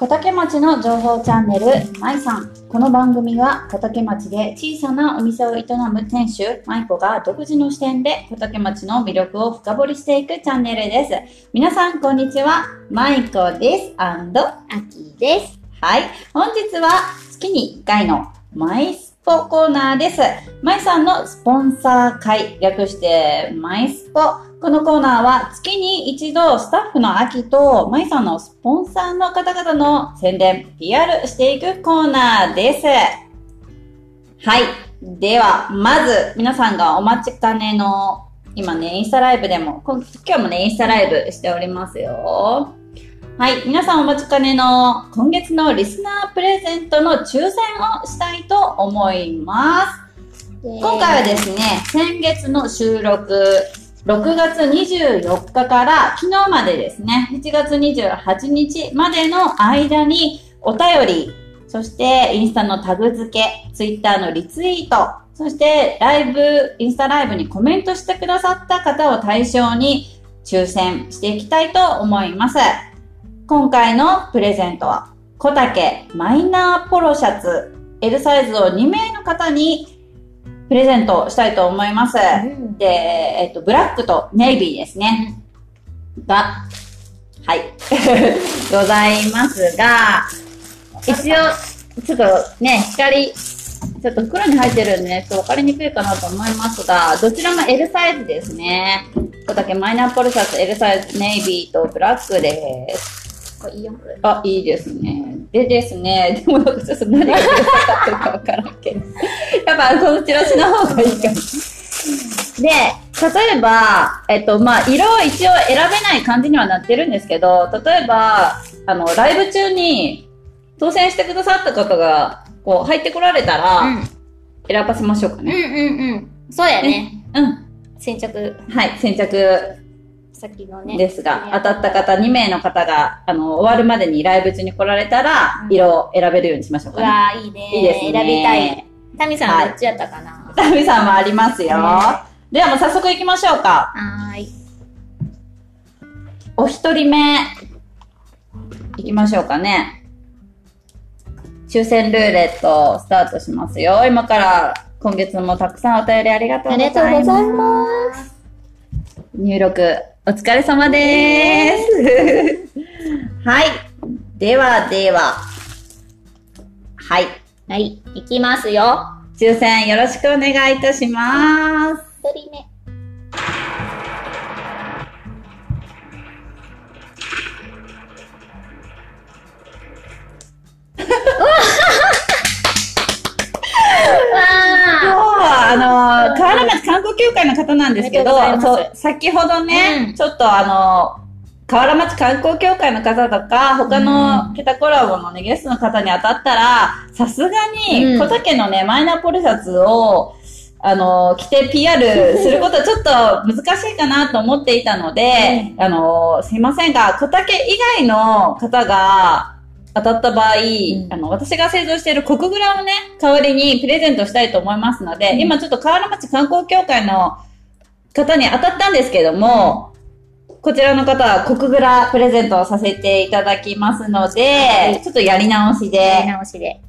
小竹町の情報チャンネル、まいさん。この番組は小竹町で小さなお店を営む店主、まいこが独自の視点で小竹町の魅力を深掘りしていくチャンネルです。皆さん、こんにちは。まいこです。アンド、あきです。はい。本日は月に1回のマイスポコーナーです。マイさんのスポンサー会、略してマイスポ。このコーナーは月に一度スタッフの秋とマイさんのスポンサーの方々の宣伝、PR していくコーナーです。はい。では、まず皆さんがお待ちかねの、今ね、インスタライブでも、こ今日もね、インスタライブしておりますよ。はい。皆さんお待ちかねの今月のリスナープレゼントの抽選をしたいと思います。今回はですね、先月の収録、6月24日から昨日までですね、7月28日までの間にお便り、そしてインスタのタグ付け、ツイッターのリツイート、そしてライブ、インスタライブにコメントしてくださった方を対象に抽選していきたいと思います。今回のプレゼントは、小竹マイナーポロシャツ L サイズを2名の方にプレゼントしたいと思います。うんで、えっと、ブラックとネイビーですね。が、はい。ございますが、一応、ちょっとね、光、ちょっと袋に入ってるんでね、ちょっと分かりにくいかなと思いますが、どちらも L サイズですね。小竹マイナーポロシャツ L サイズネイビーとブラックです。これいいよ、これ。あ、いいですね。でですね、でもなんかちょっと何が出たかったかわからんけど。やっぱこのチラシの方がいいかも。で、例えば、えっと、まあ、色を一応選べない感じにはなってるんですけど、例えば、あの、ライブ中に当選してくださった方が、こう、入ってこられたら、選ばせましょうかうん。うんね。うんうん。そうやね。うん。先着、はい、先着先のね。ですが、当たった方2名の方が、あの、終わるまでにライブ中に来られたら、うん色を選べるようにしましょうかね。うわーいいね。いいですね選びたい。タミさはいんどっちやったかな、タミさんもありますよ。ではもう早速行きましょうか。はーい。お一人目、行きましょうかね。抽選ルーレットスタートしますよ。今から今月もたくさんお便りありがとう。ありがとうございます。入力お疲れ様です。はい。ではでは。はい。はい。いきますよ。抽選よろしくお願いいたします。一人目。観光協会の方なんですけど、そう、先ほどね、うん。ちょっとあの、河原町観光協会の方とか、他のケタコラボのね、ゲストの方に当たったら、さすがに、うん。小竹のね、マイナーポリシャツを、あの、着て PR することはちょっと難しいかなと思っていたので、あの、すいませんが、小竹以外の方が当たった場合、んあの、私が製造している国グラをね、代わりにプレゼントしたいと思いますので、うん今ちょっと河原町観光協会の方に当たったんですけども、こちらの方は国グラプレゼントをさせていただきますので、はいちょっとやり直しー。やりで直しで。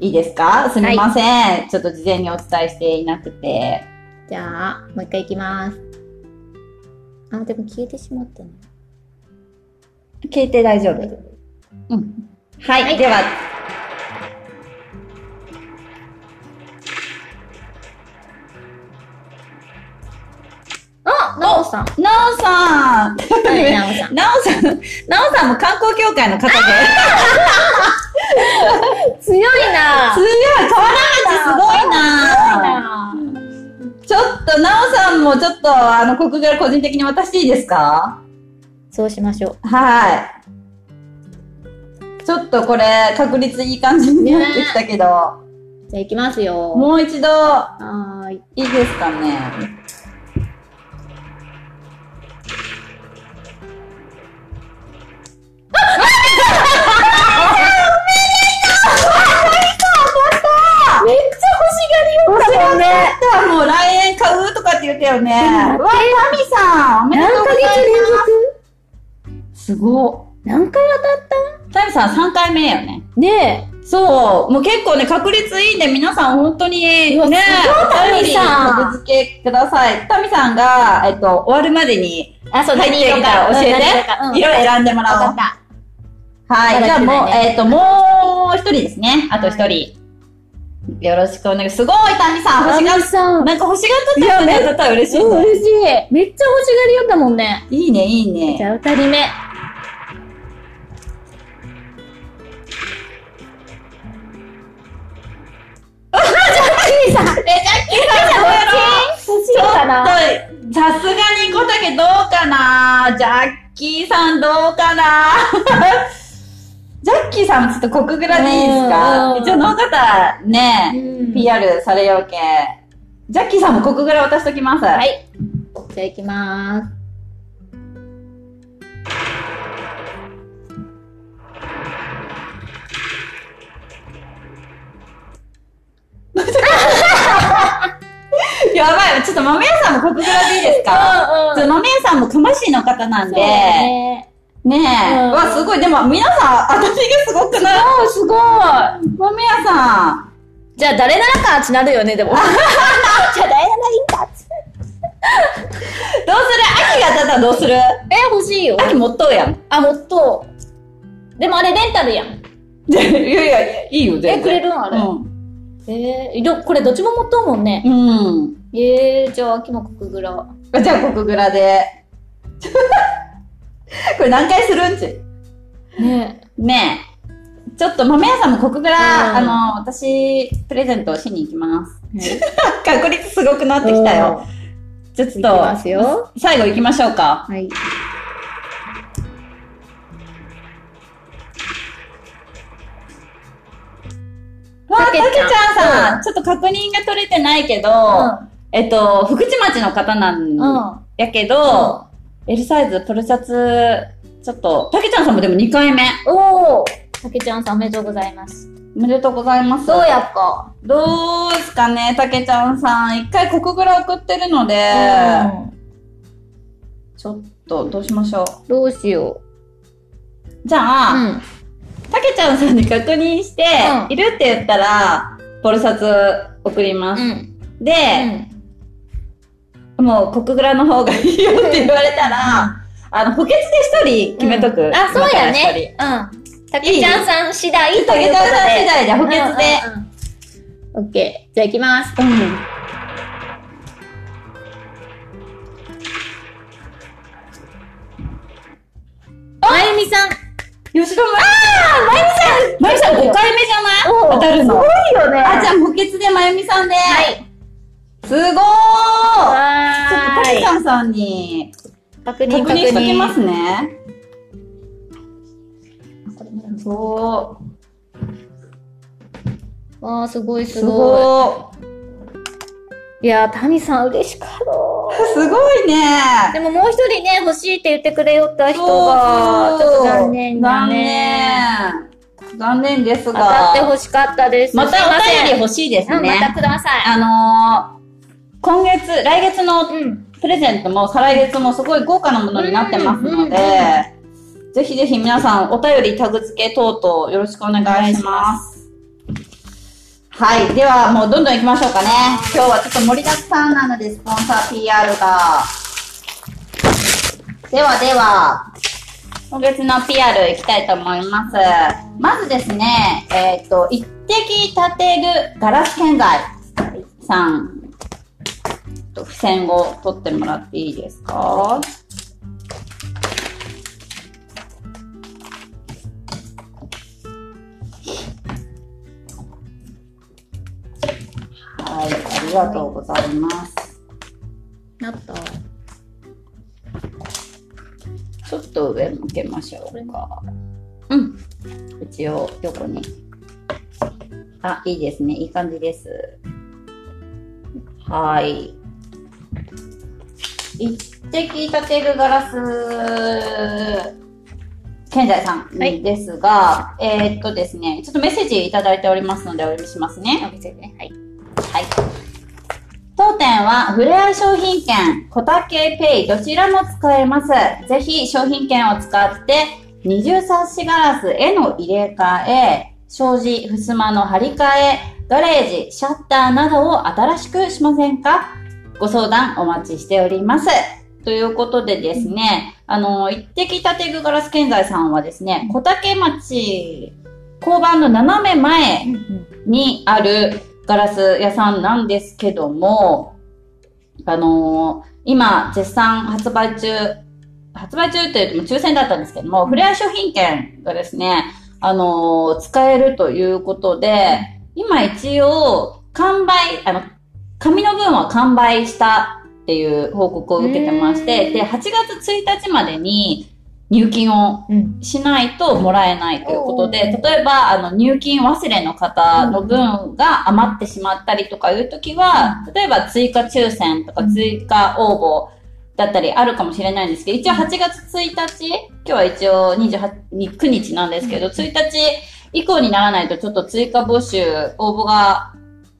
いいですか？すみません、ちょっと事前にお伝えしていなくて。じゃあ、もう一回いきます。あ、でも消えてしまったね。聞いて大丈夫うん。はい、はいでは、あ、なおさん。なおさんはい、なおさん。なおさん、も観光協会の方で、強いなすごい、河原町すごいなちょっと、なおさんもちょっと、あの、国語個人的に渡していいですか？そうしましょう。はい。ちょっとこれ、確率いい感じになってきたけど、じゃあ行きますよ。もう一度、はーい。いいですかね。めっちゃ欲しがりよ。う来年買うとかって言ったよね。うんうわ、タミさんおめでとうございます。すごっ。何回タミさん3回目よね。当ねそう。もう結構ね、確率いいんで、皆さん本当にね、うわすごいお便りタミさん格付けください。タミさんが、えっと、終わるまでにえ。あ、そう、入ってきたら教えて。色選んでもらおう。はい。じゃあもう、えっと、もう一人ですね。あと一人。よろしくお願いすごい、タミさん。欲しがっさん。なんか欲しがった人に当たったら嬉しい。嬉しい。めっちゃ欲しがりよったもんね。いいね、いいね。じゃあ、二人目。欲しいかなちょっと、さすがに小竹どうかな？ジャッキーさんどうかな？ジャッキーさんもちょっとコクグラでいいですか？うん一応の方ね、うん PR されようけ。ジャッキーさんもコクグラ渡しときます。は。はいい。じゃあ、行きまーす。やばい、ちょっと豆屋さんもコクグラでいいですか？ちょっと豆屋さんも熊市の方なんで、ねねえ、うんわ、すごい、でも皆さん、当たりがすごくない？あ、すごい。豆屋さん。じゃあ、誰ならかってなるよね、でも。じゃあ、誰ならいいんだって。どうする？秋が当たったらどうする？え、欲しいよ。秋持っとうやん。あ、もっと。でもあれレンタルやん。いやいや、いいよ、全然。え、くれるんあれ？うん。えー、どこれどっちも持っとうもんね。うん。えー、じゃあ、秋もコクグラ。あじゃあ、コクグラで。これ何回するんち？ねねえ。ちょっと豆屋さんもコクグラ、うんあの、私、プレゼントをしに行きます。え。確率すごくなってきたよ。ちょっと、よ。最後行きましょうか。はい。わあ、たけちゃんさん、うちょっと確認が取れてないけど、うえっと、福知町の方なん。やけど、L サイズ、プルシャツ、ちょっと、たけちゃんさんもでも2回目。おー。たけちゃんさんおめでとうございます。おめでとうございます。どうやっか？どうですかね、たけちゃんさん。一回コクグラ送ってるので、ちょっと、どうしましょう。どうしよじゃう。あ、ん。たけちゃんさんに確認して、うんいるって言ったら、ポルシャツ送ります。うん。で、うん。もう、コクグラの方がいいよって言われたら、あの、補欠で一人決めとく。うんあ、そうやね。うん。たけちゃんさん次第というたけちゃん。さん次第で補欠で。オッケー。じゃあ行きます。うん。まゆみさん。吉田まあまゆみさんまゆみさん5回目じゃない？当たるの。すごいよね。あ、じゃあ補欠でまゆみさんで。はい。すごーいちょっとはたけちーゃんさんにい。確認確認しときますね。そわあ、すごいすすごい。いやー、タミさん嬉しかった。すごいねでももう一人ね、欲しいって言ってくれよった人が、ちょっと残念だ残ね。念。残念です当が。たってほしかったです。またお便り欲しいですうん、またね。ください。あのー、今月、来月のうん。プレゼントも再来月もすごい豪華なものになってますので、ぜひぜひ皆さんお便りタグ付け等々よろしくお願いします。はい。では、もうどんどん行きましょうかね。今日はちょっと盛りだくさんなので、スポンサー PR が。ではでは、今月の PR いきたいと思います。まずですね、えっ、と、一滴立てるガラス建材さん、と付箋を取ってもらっていいですか？はい、ありがとうございます。なった。ちょっと上向けましょうか。うん。一応横に。あ、いいですね。いい感じです。はい。一滴立てるガラス、健在さんはいですが、えーっとですね、ちょっとメッセージいただいておりますのでお読みしますね。お店でね。はい。はい。当店は、フレア商品券、コタケペイ、どちらも使えます。ぜひ商品券を使って、二重サッシガラスへの入れ替え、障子、襖の張り替え、ガレージ、シャッターなどを新しくしませんか？ご相談お待ちしております。ということでですね、あの、一滴建具ガラス建材さんはですね、小竹町交番の斜め前にあるガラス屋さんなんですけども、あのー今、絶賛発売中、発売中って言っても抽選だったんですけども、フレア商品券がですね、あのー使えるということで、今一応、完売、あの、紙の分は完売したっていう報告を受けてまして、うんで、8月1日までに入金をうん。しないともらえないということで、おー。例えば、あの、入金忘れの方の分が余ってしまったりとかいう時は、例えば追加抽選とかうん。追加応募だったりあるかもしれないんですけど、一応8月1日、今日は一応28、9日なんですけど、1日以降にならないとちょっと追加募集、応募が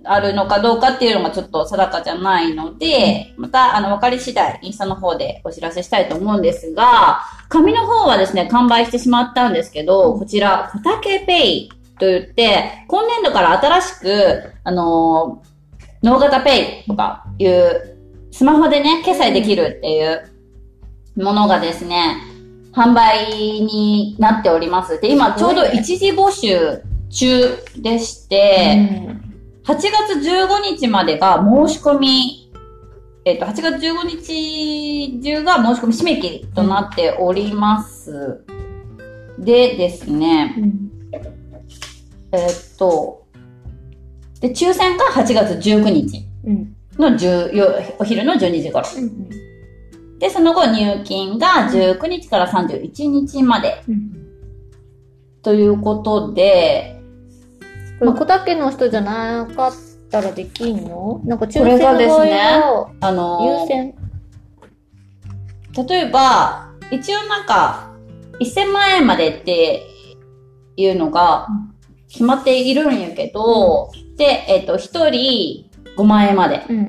あるのかどうかっていうのがちょっと定かじゃないので、また、あの、分かり次第、インスタの方でお知らせしたいと思うんですが、紙の方はですね、完売してしまったんですけど、こちら、小竹ペイと言って、今年度から新しく、あのー、ノーガタペイとかいう、スマホでね、決済できるっていうものがですね、販売になっております。で、今ちょうど一時募集中でして、8月15日までが申し込み、えっ、と、8月15日中が申し込み締め切りとなっております。でですね、うん。えっ、と、で、抽選が8月19日うん。の10よお昼の12時頃。うん。で、その後入金が19日から31日までうん。ということで、これ、小竹の人じゃなかったらできんの？なんか抽選の場合がですねはあの優先。例えば、一応なんか、1000万円までっていうのが決まっているんやけど、で、えっ、と、1人5万円まで。うん。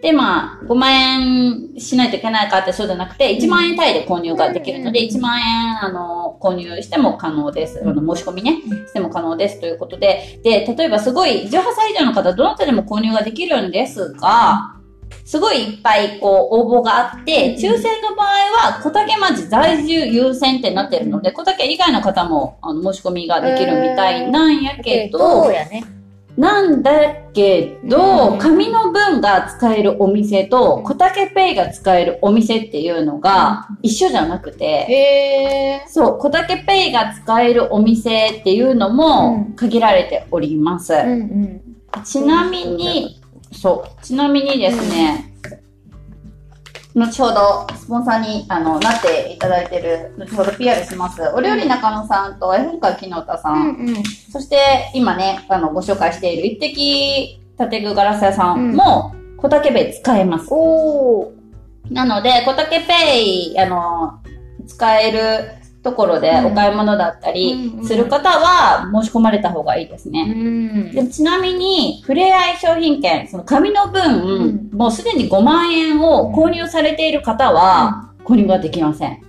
で、まあ、5万円しないといけないかってそうじゃなくて、1万円単位で購入ができるので、うん。1万円、あの、購入しても可能です。あの、申し込みね、しても可能ですということで、で、例えばすごい、18歳以上の方、どなたでも購入ができるんですが、すごいいっぱい、こう、応募があって、うん。抽選の場合は、小竹町在住優先ってなってるので、小竹以外の方も、あの、申し込みができるみたいなんやけど、そうやね。なんだけど、うん紙の分が使えるお店と、小竹ペイが使えるお店っていうのが一緒じゃなくて、へー。そう、小竹ペイが使えるお店っていうのもうん限られております。うんうん。ちなみに、そう、ちなみにですね、後ほどスポンサーにあのなっていただいてる、後ほど PR します。お料理中野さんと絵本家木の田さん、うんうん。そして今ね、あのご紹介している一滴建具ガラス屋さんも小竹ペイ使えます。なので、小竹ペイ、あの、使えるところでお買い物だったうんりうんする方は申し込まれた方がいいですうね。ん。でちなみに、ふれあい商品券、その紙の分、うもうすでに5万円を購入されている方は、購入ができません。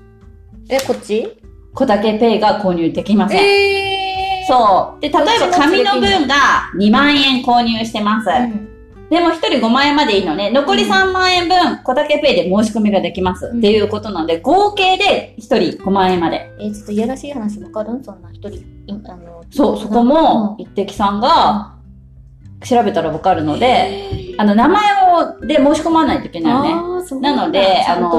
え、こっち？小竹ペイが購入できません。えー。そう。で、例えば紙の分が2万円購入してます。うん。でも1人5万円までいいのね。残り3万円分、小竹ペイで申し込みができます。うんっていうことなので、合計で1人5万円まで。えー、ちょっといやらしい話わかるんそんな一人、いあの、そう、そこも、一滴さんが調べたらわかるので、あの、名前を、で申し込まないといけないよね。なのであの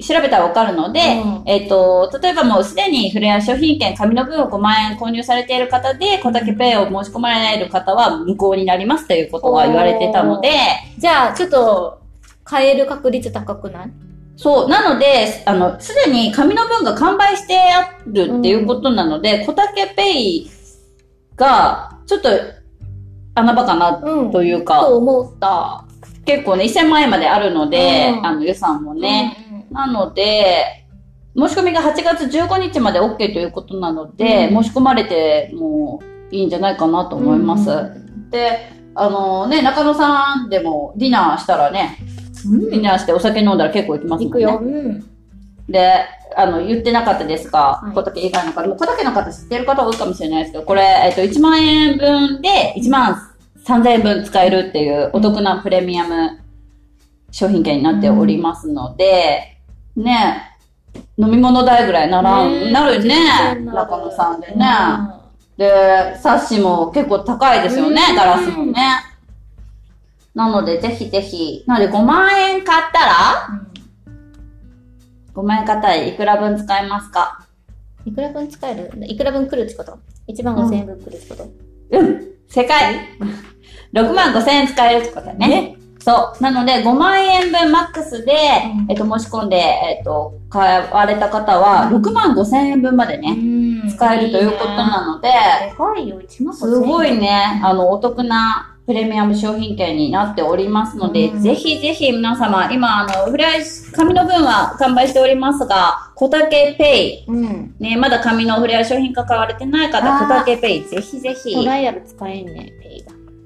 調べたらわかるので、うん。えっ、と、例えばもうすでにフレア商品券、紙の分を5万円購入されている方で、小竹ペイを申し込まれる方は無効になりますということが言われてたので、じゃあ、ちょっと、変える確率高くない？そう、なので、あの、すでに紙の分が完売してあるっていうことなので、小竹ペイが、ちょっと、穴場かなうんというか、と思った。結構ね、1000万円まであるので、うん。あの、予算もね。なので、申し込みが8月15日まで OK ということなので、うん申し込まれてもいいんじゃないかなと思います。うんで、あのね、中野さんでもディナーしたらね、ディナーしてお酒飲んだら結構行きますもんね。行くよ。うん。で、あの、言ってなかったですが、はい小竹以外の方、小竹の方知ってる方多いかもしれないですけど、これ、えっと、1万円分で1万3000円分使えるっていうお得なプレミアム商品券になっておりますので、ね、飲み物代ぐらいならん、ねなるね、中野さんでね。で、サッシも結構高いですよね、うん。ガラスもね。なので、ぜひぜひ。なので、5万円買ったら、5万円買ったらいくら分使えますか？いくら分使える？いくら分来るってこと ?1 万5千円分来るってこと、うん。正解 !6 万5千円使えるってことだね。そう。なので、5万円分マックスで、うんえっと、申し込んで、えっと、買われた方は、6万5千円分までね、ん使えるということなので、でかいよ、1万5千円。すごいね、あの、お得なプレミアム商品券になっておりますので、うんぜひぜひ皆様、今、あの、フライ、紙の分は完売しておりますが、小竹ペイ、うん。ね、まだ紙のフレア商品化買われてない方、小竹ペイ、ぜひぜひ。トライアル使えんね、ペイが。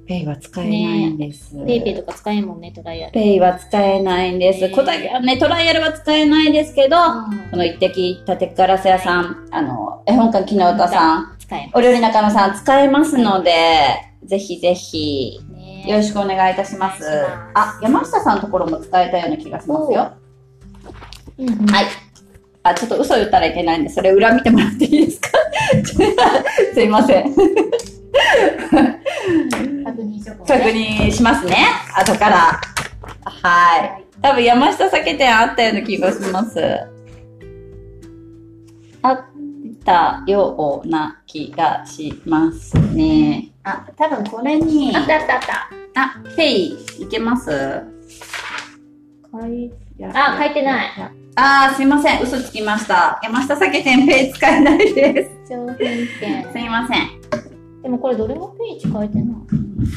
ペイは使えないんです。ペイペイとか使えんもんね、トライアル。ペイは使えないんです。ね小竹はね、トライアルは使えないですけど、うんこの一滴立ガラス屋さん、あの、絵本館木の歌さん。お料理中野さん使えますので、ぜひぜひ、ねよろしくお願いいたします。あ、山下さんのところも使えたような気がしますよ。はい。あ、ちょっと嘘言ったらいけないんで、それ裏見てもらっていいですか？すいません。確認しとこう確ね。認しますね。後から。はい。多分山下酒店あったような気がします。あったような気がしますね。あ、多分これに、あったあったあった。あ、ペイいけます？あ、書いてない。あー、すいません。嘘つきました。山下酒店ペイ使えないで商品券す。。すいません。でもこれどれもページ書いてない。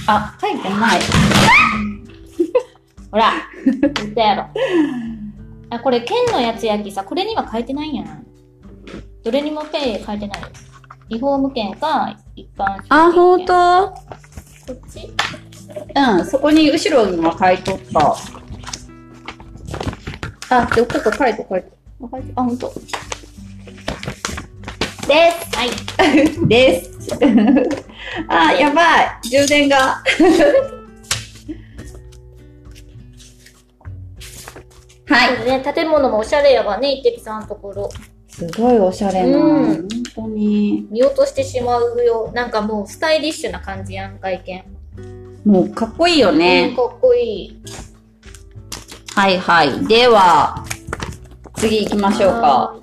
あ、書いてない。ほら、言ったやろ。あ、これ、剣のやつやきさ、これには書いてないんやないどれにもペイ書いてないよ。リフォーム券か、一般あ、ほんとこっち？うん、そこに後ろには書いとった。あ、で、ここ書いて書いて。あ、ほんと。です。はい。です。あ、やばい。充電が。はい。ね、建物もおしゃれやわね、一滴さんのところ。すごいおしゃれな。うん本当に。見落としてしまうよ。なんかもうスタイリッシュな感じやん、外見。もうかっこいいようんね。かっこいい。はいはい。では、次行きましょうか。は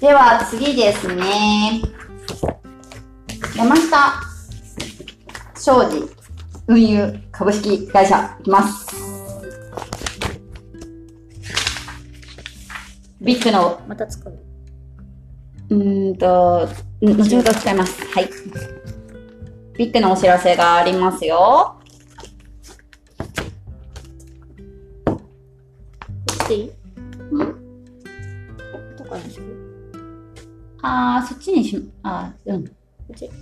では次ですね。山下商事運輸株式会社いきます。ビッグの。また使う。うーんと、ん後ほど使います。はい。ビッグのお知らせがありますよ。っちん？どこにする？あー、そっちにし、あー、うん。こっちうん。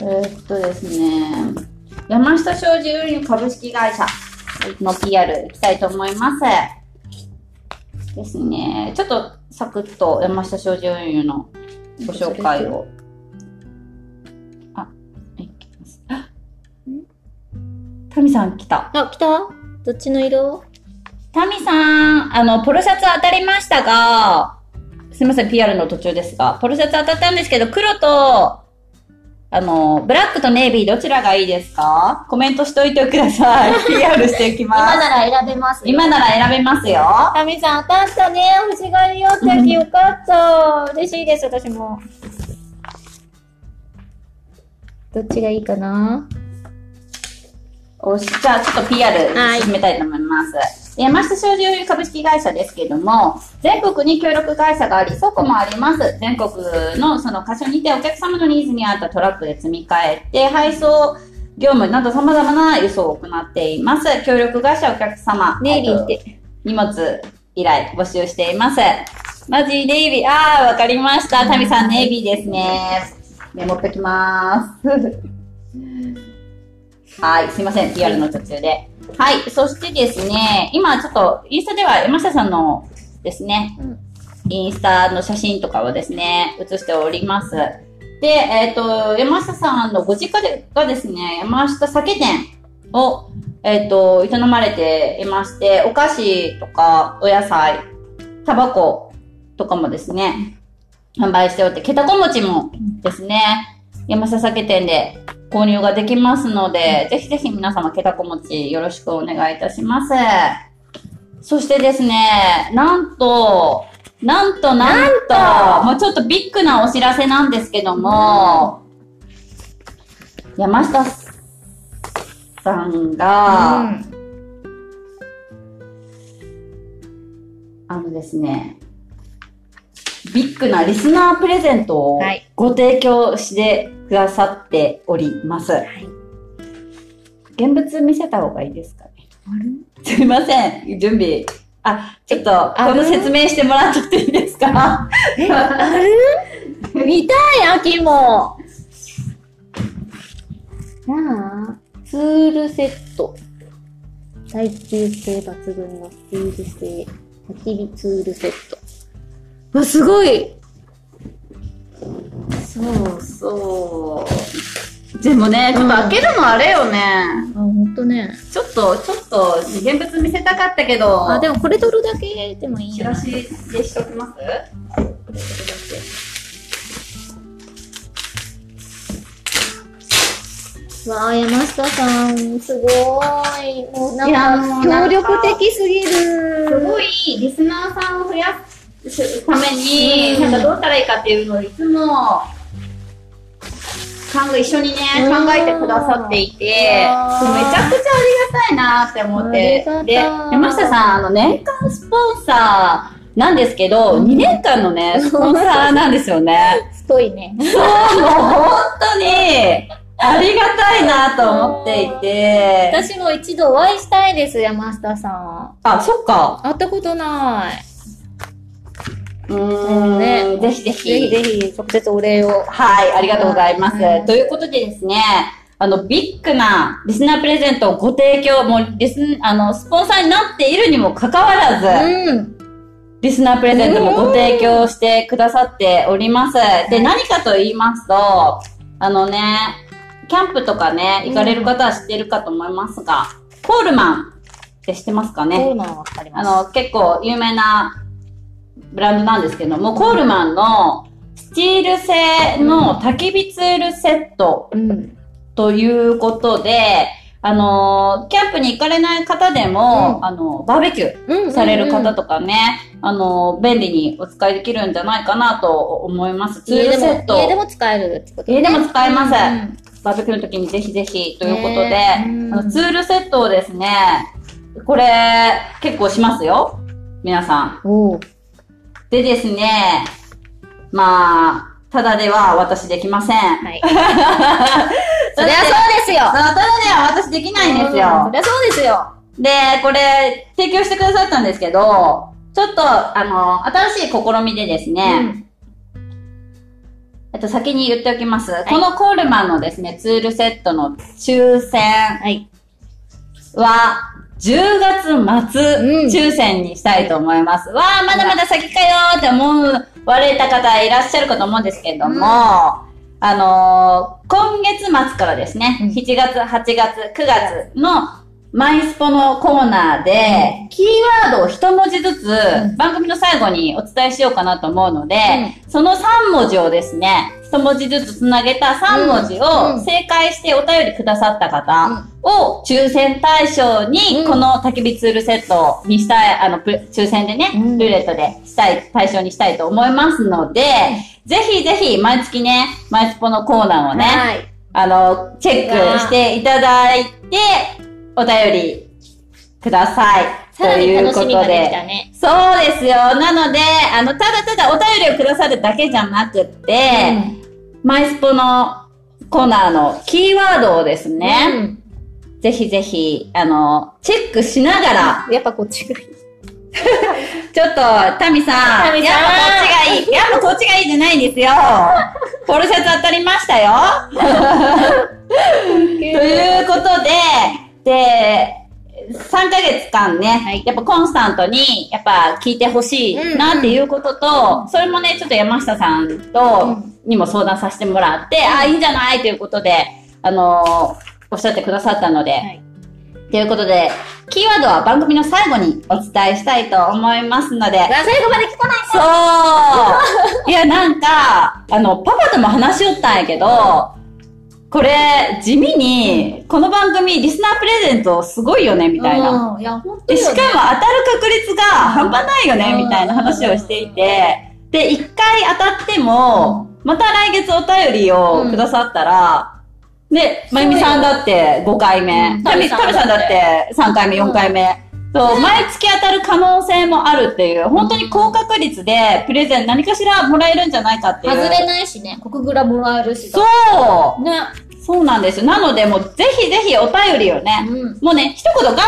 えーっとですね、山下商事運輸株式会社の PR いきたいと思います。ですね、ちょっとサクッと山下商事運輸のご紹介を。あ、いきます。あタミさん来た。あ、来た？どっちの色？タミさん、あの、ポロシャツ当たりましたが、すみません、PR の途中ですが、ポロシャツ当たったんですけど、黒と、あの、ブラックとネイビーどちらがいいですか？コメントしといてください。PR していき今ます。なら選べますよ。今なら選べますよ。タミさん当たったね。欲しがりよってやきよかった。嬉しいです、私も。どっちがいいかな？おし、じゃあちょっと PR はい進めたいと思います。山下商事運輸株式会社ですけれども、全国に協力会社があり、倉庫もあります。全国のその箇所にてお客様のニーズに合ったトラックで積み替えて、配送業務など様々な輸送を行っています。協力会社お客様、ネイビーっえっとて。荷物依頼募集しています。マジネイビー。あー、わかりました。タミさんネイビーですね。メモっときまーす。はい、すいません。PR の途中で。はい、そしてですね、今ちょっと、インスタでは山下さんのですね、うんインスタの写真とかをですね、写しております。で、えっ、と、山下さんのご実家でがですね、山下酒店を、えっ、と、営まれていまして、お菓子とか、お野菜、タバコとかもですね、販売しておって、けたこ餅もですね、山下酒店で購入ができますので、ぜひぜひ皆様、けたこ餅よろしくお願いいたします。そしてですね、なんと、なんとなんと、もうちょっとビッグなお知らせなんですけども、山下さんが、あのですね、ビッグなリスナープレゼントをはい。ご提供してくださっております。はい。現物見せた方がいいですかね？すいません、準備。あ、ちょっと、この説明してもらっていいですか？え、ある？見たい、秋も。なあ、ツールセット。耐久性抜群のツール性、焚き火ツールセット。わ、すごいそうそう。でもね、ちょっと開けるのあれよね。あ、ほんとね。ちょっと、ちょっと、現物見せたかったけど、あ、でもこれ取るだけでもいいやチラシでしときます？これ取るだけ。わあ、山下さん、すごい。もうなんいやか、もうなん協か力的すぎる。すごい、リスナーさんを増やすために、うんなんかどうしたらいいかっていうのをいつも、考え一緒にね、うん考えてくださっていて、めちゃくちゃありがたいなって思ってで、山下さん、あの、年間スポンサーなんですけど、うん2年間のね、スポンサーなんですよね。太いね。そう、もう本当に、ありがたいなと思っていて、私も一度お会いしたいです、山下さん。あ、そっか。会ったことない。うーん、ねぜひぜひ。ぜひぜひ、直接お礼を。はい、ありがとうございます。はいということでですね、あの、ビッグなリスナープレゼントをご提供、もうリスン、あの、スポンサーになっているにもかかわらず、うん。リスナープレゼントもご提供してくださっております。で、何かと言いますと、あのね、キャンプとかね、行かれる方は知ってるかと思いますが、コールマンって知ってますかね？そうなのわかります。あの、結構有名なブランドなんですけども、コールマンのスチール製の焚き火ツールセットうん。ということで、あのキャンプに行かれない方でも、うんあの、バーベキューうん。される方とかね、あの便利にお使いできるんじゃないかなと思います。ツールセッ、ト。家でも使えるってこと家でも使えますうんバーベキューの時にぜひぜひということで、ねうんあのツールセットをですね、これ結構しますよ。皆さん。でですね、まあ、ただでは私できません。はい。そりゃそうですよただでは私できないんですうんそよ。りゃそうですよ。で、これ、提供してくださったんですけど、ちょっと、あの、新しい試みでですね、えっと、先に言っておきます。いこのコールマンのですね、ツールセットの抽選はい。は、10月末、うん。抽選にしたいと思います。わあ、まだまだ先かよーって思われた方いらっしゃるかと思うんですけれども、うん。あのー今月末からですね、うん。7月、8月、9月のマイスポのコーナーで、キーワードを一文字ずつん。番組の最後にお伝えしようかなと思うので、その3文字をですね、一文字ずつつなげた3文字を正解してお便りくださった方を抽選対象に、うん。この焚き火ツールセットにしたい、あの、抽選でね、うん。ルーレットでしたい、対象にしたいと思いますので、ぜひぜひ毎月ね、マイスポのコーナーをね、はい。あの、チェックしていただいて、お便りください。さらに楽しみができということたね。そうですよ。なので、あの、ただただお便りをくださるだけじゃなくて、マイスポのコーナーのキーワードをですね、うんぜひぜひ、あの、チェックしながら、やっぱこっちがいい。ちょっと、タミさん。タミさんやっぱこっちがいい。やっぱこっちがいいじゃないんですよ。ポロシャツ当たりましたよ。ということで、で、3ヶ月間ね、やっぱコンスタントに、やっぱ聞いてほしいなっていうことと、それもね、ちょっと山下さんと、にも相談させてもらって、ああ、いいんじゃない？ということで、あのーおっしゃってくださったので、はい。ということで、キーワードは番組の最後にお伝えしたいと思いますので、最後まで聞かないそう。いや、なんか、あの、パパとも話しよったんやけど、これ、地味に、この番組、リスナープレゼントすごいよね、みたいな。うん。いや、本当で、に。しかも当たる確率が半端ないよね、うんみたいな話をしていて、で、一回当たっても、また来月お便りをくださったら、で、まゆみさんだって5回目うん、タミタミさんだって3回目、4回目。そう、毎月当たる可能性もあるっていう、本当に高確率でプレゼン何かしらもらえるんじゃないかっていう。外れないしね。国グラもらえるし。そうね。そうなんですよ。なので、もうぜひぜひお便りをね、うん。もうね、一言頑張っ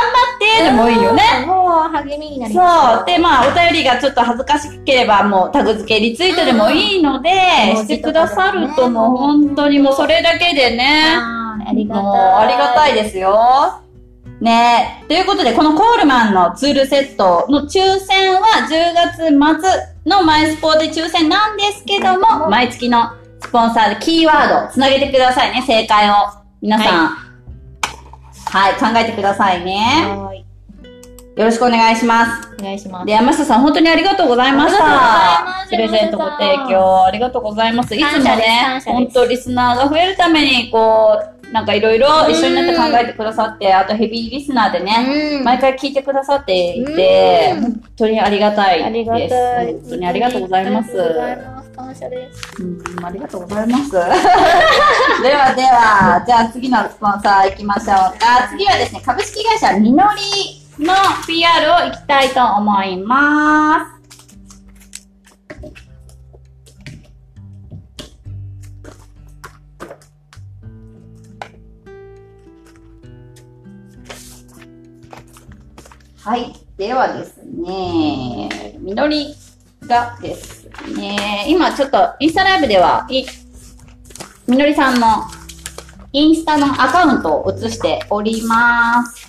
てでもいいよね。うん。もう励みになります。そう。で、まあ、お便りがちょっと恥ずかしければ、もうタグ付け、リツイートでもいいので、うんしてくださるともう本当にもうそれだけでね、ありがたい。もうありがたいですよ。ねということで、このコールマンのツールセットの抽選は10月末のマイスポで抽選なんですけども、毎月のスポンサーでキーワードつなげてくださいね、正解を。皆さん。はい、考えてくださいね。はーい。よろしくお願いします。お願いします。で、山下さん、本当にありがとうございました。あプレゼントご提供、ありがとうございます。いつもね本当リスナーが増えるために、こう、なんかいろいろ一緒になって考えてくださって、あとヘビーリスナーでね、うん毎回聞いてくださっていて、うん本当にありがたいです。本当にありがとうございます。ありがとうございます。感謝です。うん、ありがとうございます。ではでは、じゃあ次のスポンサー行きましょうか。次はですね、株式会社みのりの PR を行きたいと思います。はい。ではですね、みのりがですね、今ちょっとインスタライブでは、いみのりさんのインスタのアカウントを映しております。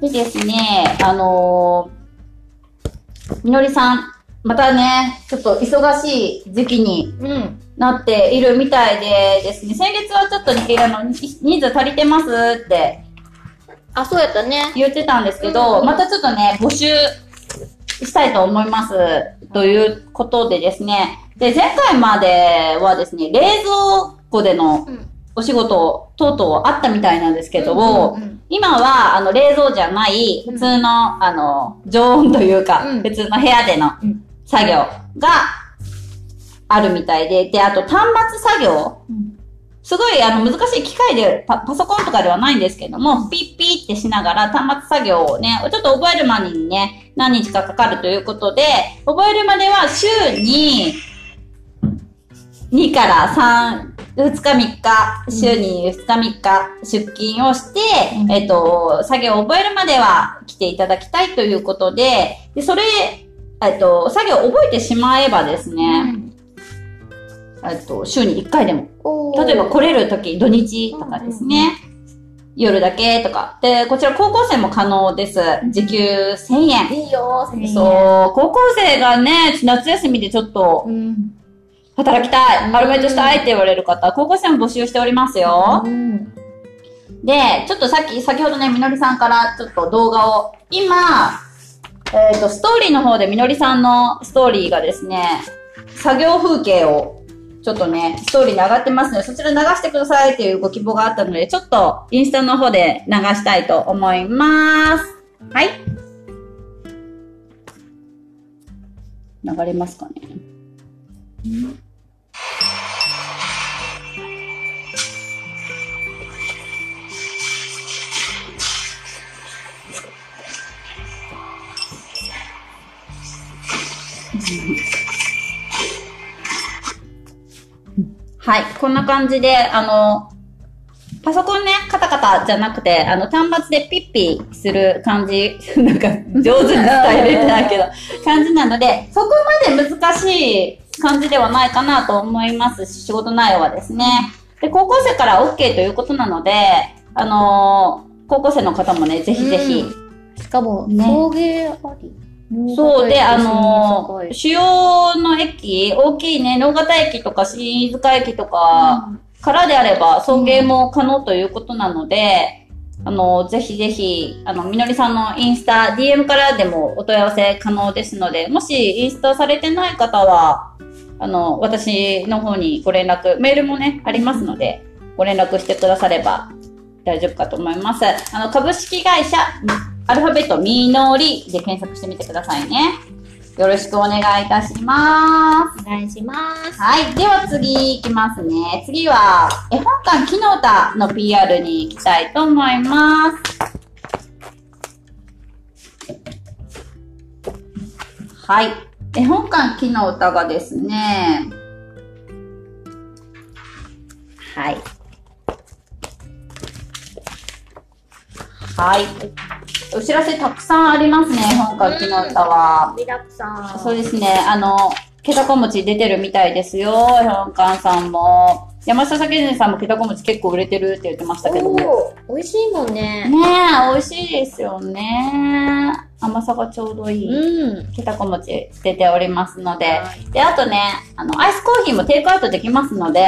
でですね、あのーみのりさん、またね、ちょっと忙しい時期にうん。なっているみたいでですね、先月はちょっとね、あの、人数足りてますってあ、そうやったね。言ってたんですけど、うんまたちょっとね、募集したいと思います。ということでですね、で、前回まではですね、冷蔵庫でのうん。お仕事等々あったみたいなんですけど、うんうん今は、あの、冷蔵じゃない、普通の、あの、常温というか、うん普通の部屋でのうん作業があるみたいで、で、あと端末作業うんすごいあの難しい機械でパ、パソコンとかではないんですけども、ピッピッってしながら端末作業をね、ちょっと覚えるまでにね、何日かかかるということで、覚えるまでは週に2から3、2日3日、週に2日3日出勤をして、うん。えっと、作業を覚えるまでは来ていただきたいということで、で、それ、えっと、作業を覚えてしまえばですね、えっと、週に1回でも例えば来れる時、土日とかですね。夜だけとか。で、こちら高校生も可能です。時給1000円。いいよ、1000円そう、高校生がね、夏休みでちょっとうん。働きたい、うんアルバイトしたいって言われる方、高校生も募集しておりますよ。うん。で、ちょっとさっき、先ほどね、みのりさんからちょっと動画を、今、えっ、と、ストーリーの方でみのりさんのストーリーがですね、作業風景を、ちょっとね、ストーリーに上がってますので、そちら流してくださいっていうご希望があったので、ちょっとインスタの方で流したいと思います。はい。流れますかね。うんはい。こんな感じで、あの、パソコンね、カタカタじゃなくて、あの、端末でピッピする感じ、なんか、上手に伝えれてないけど、感じなので、そこまで難しい感じではないかなと思いますし、仕事内容はですね。で、高校生から OK ということなので、あのー高校生の方もね、ぜひぜひ、しかも、ね送迎あり。そうで、あの主要の駅、大きいね、能形駅とか新塚駅とかからであれば、送迎も可能ということなので、あのーぜひぜひ、あの、みのりさんのインスタ、DM からでもお問い合わせ可能ですので、もしインスタされてない方は、あの、私の方にご連絡、メールもね、ありますので、ご連絡してくだされば大丈夫かと思います。あの、株式会社、アルファベットみのりで検索してみてくださいね。よろしくお願いいたします。お願いします。はい。では次行きますね。次は、絵本館木の歌の PR に行きたいと思います。はい。絵本館木の歌がですね、はい。はい。お知らせたくさんありますね、絵本館木の歌は。リラクさん。そうですね。あの、けたこ餅出てるみたいですよ。絵本館さんも。山下酒人さんもけたこ餅結構売れてるって言ってましたけども。美味しいもんね。え、美味しいですよね。甘さがちょうどいい。うん。けたこ餅出ておりますので。はいで、あとね、あの、アイスコーヒーもテイクアウトできますので、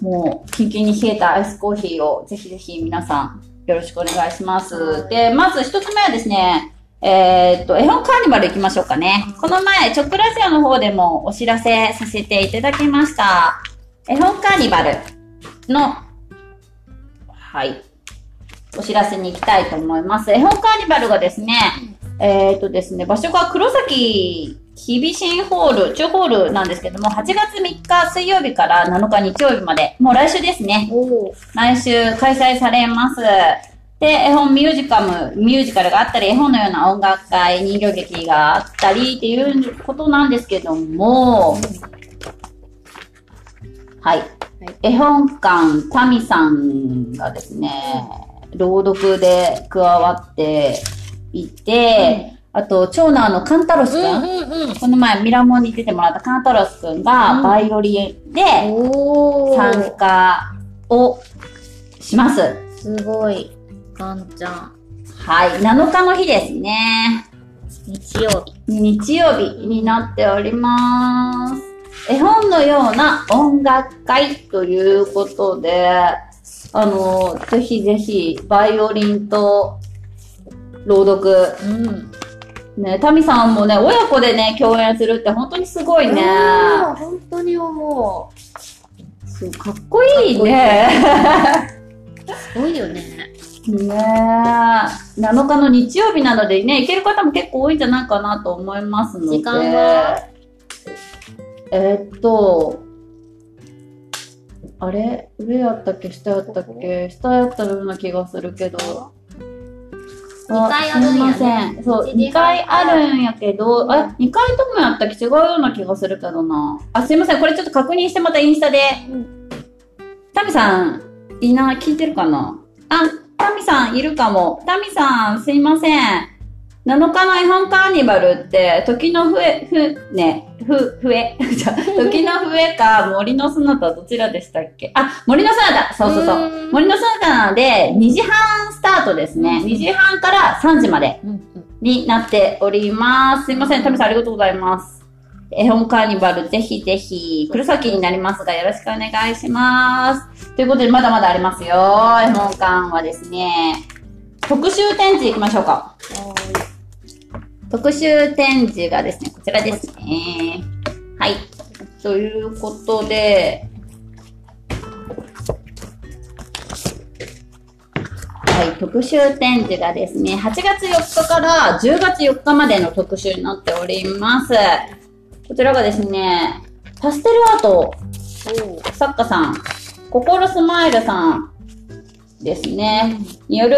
もう、キンキンに冷えたアイスコーヒーをぜひぜひ皆さんよろしくお願いします。で、まず一つ目はですね、えーっと、絵本カーニバル行きましょうかね。この前、チョップラジオの方でもお知らせさせていただきました。絵本カーニバルの、はい、お知らせに行きたいと思います。絵本カーニバルがですね、えーっとですね、場所が黒崎日比新ホール、中ホールなんですけども、8月3日水曜日から7日日曜日まで、もう来週ですね。来週開催されます。で、絵本ミュージカム、ミュージカルがあったり、絵本のような音楽会、人形劇があったりっていうことなんですけども、はい。絵本館タミさんがですね、朗読で加わっていて、あと、長男のカンタロスくん、うんうんうん。この前ミラモンに出てもらったカンタロスくんがうんバイオリンで。参加をします。すごい。ガンちゃん。はい。7日の日ですね。日曜日。日曜日になっております。絵本のような音楽会ということで、あの、ぜひぜひ、バイオリンと朗読。うん。ね、タミさんもね、親子でね、共演するって本当にすごいね。本当に思すかっこいいね。う。すごいよね。ねえ。7日の日曜日なのでね、行ける方も結構多いんじゃないかなと思いますので。時間は？えーっと、あれ？上やったっけ？下やったっけ？下やったような気がするけど。二回あるんやねすいません。そう、2一時半回あるんやけど、あ、2回ともやったっけ違うような気がするけどな。あ、すいません。これちょっと確認してまたインスタで。タミさん、いいな、聞いてるかな？あ、タミさんいるかも。タミさん、すいません。7日の絵本カーニバルって、時の笛、ふ、ね、ふ、笛？じゃあ時の笛か森のそなたどちらでしたっけ？あ、森のそなたそうそうそう。うん森のそなので、2時半スタートですね。2時半から3時まで。になっております。すいません、タミさんありがとうございます。絵本カーニバル、ぜひぜひ、黒崎になりますが、よろしくお願いします。ということで、まだまだありますよ。絵本館はですね、特集展示行きましょうか。特集展示がですね、こちらですね。はい。ということで、はい、特集展示がですね、8月4日から10月4日までの特集になっております。こちらがですね、パステルアート作家さん、心スマイルさんですね、による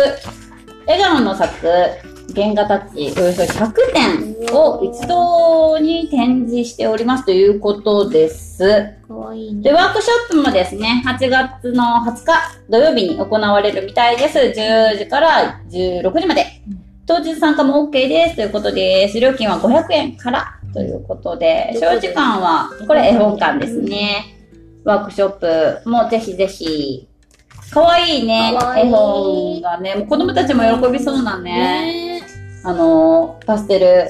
笑顔の作原画タッチおよそ100点を一堂に展示しておりますということです。で、ね。ワークショップもですね、8月の20日土曜日に行われるみたいです。10時から16時までうん。当日参加も OK ですということです。料金は500円からということで、小時間は、これ絵本館ですね。ワークショップもぜひぜひ。かわいいねいい絵本がね、もう子供たちも喜びそうなね、ねあの、パステル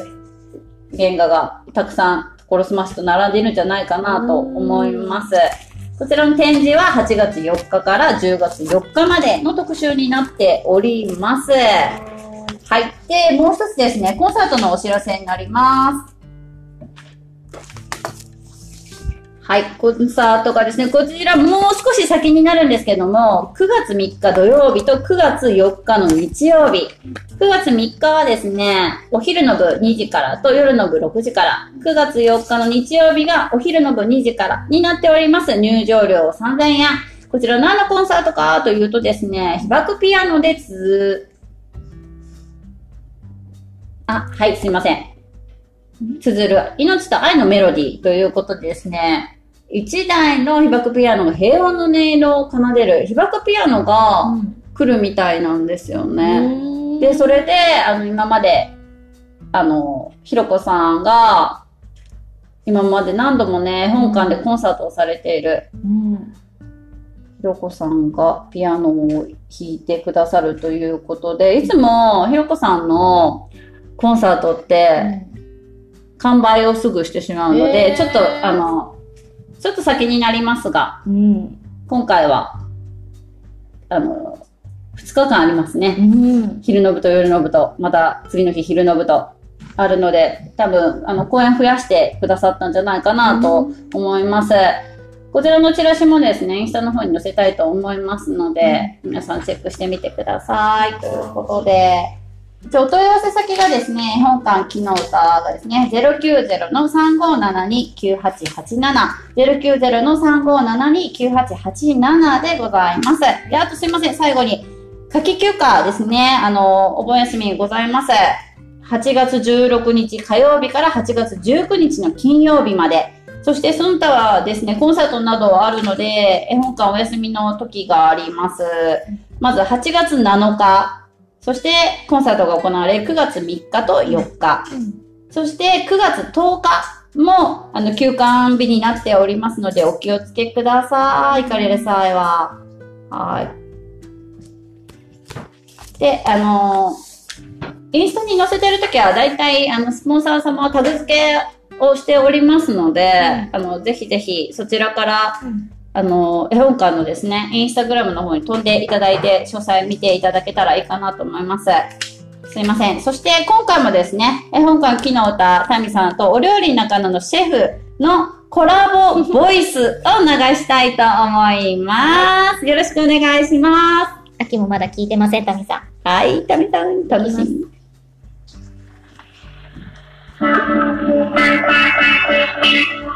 原画がたくさんコロスマスと並んでいるんじゃないかなと思います。こちらの展示は8月4日から10月4日までの特集になっております。はい。で、もう一つですね、コンサートのお知らせになります。はい。コンサートがですね、こちらもう少し先になるんですけども、9月3日土曜日と9月4日の日曜日。9月3日はですね、お昼の部2時からと夜の部6時から。9月4日の日曜日がお昼の部2時からになっております。入場料3000円。こちら何のコンサートかというとですね、被爆ピアノでつ、あ、はい、すいません。綴る命と愛のメロディーということでですね、一台の被爆ピアノが平和の音色を奏でる。被爆ピアノがうん。来るみたいなんですよね。うん。で、それで、あの、今まで、あの、ひろこさんが、今まで何度もね、本館でコンサートをされている、うん。ひろこさんがピアノを弾いてくださるということで、いつもひろこさんのコンサートって、完売をすぐしてしまうので、へー。ちょっと、あの、ちょっと先になりますが、うん。今回は、あの、2日間ありますね。うん。昼の部と夜の部と、また次の日昼の部とあるので、多分、あの、公演増やしてくださったんじゃないかなと思います。こちらのチラシもですね、インスタの方に載せたいと思いますので、皆さんチェックしてみてください。ということで、お問い合わせ先がですね、本館機能歌がですね、090-3572-9887、090-3572-9887でございます。で、あとすいません、最後に、夏季休暇ですね。あの、お盆休みございます。8月16日火曜日から8月19日の金曜日まで。そしてその他はですね、コンサートなどあるので、絵本館お休みの時があります。まず8月7日。そしてコンサートが行われる9月3日と4日。そして9月10日も、あの、休館日になっておりますので、お気をつけください。行かれる際は。はい。で、あのインスタに載せてるときは、だいたい、あの、スポンサー様はタグ付けをしておりますので、あの、ぜひぜひ、そちらから、あの、絵本館のですね、インスタグラムの方に飛んでいただいて、詳細見ていただけたらいいかなと思います。すいません。そして、今回もですね、絵本館木の歌、タミさんとお料理仲間のシェフのコラボボイスを流したいと思います。よろしくお願いします。秋もまだ聞いてません、タミさん。はい、タミさん、楽しみ。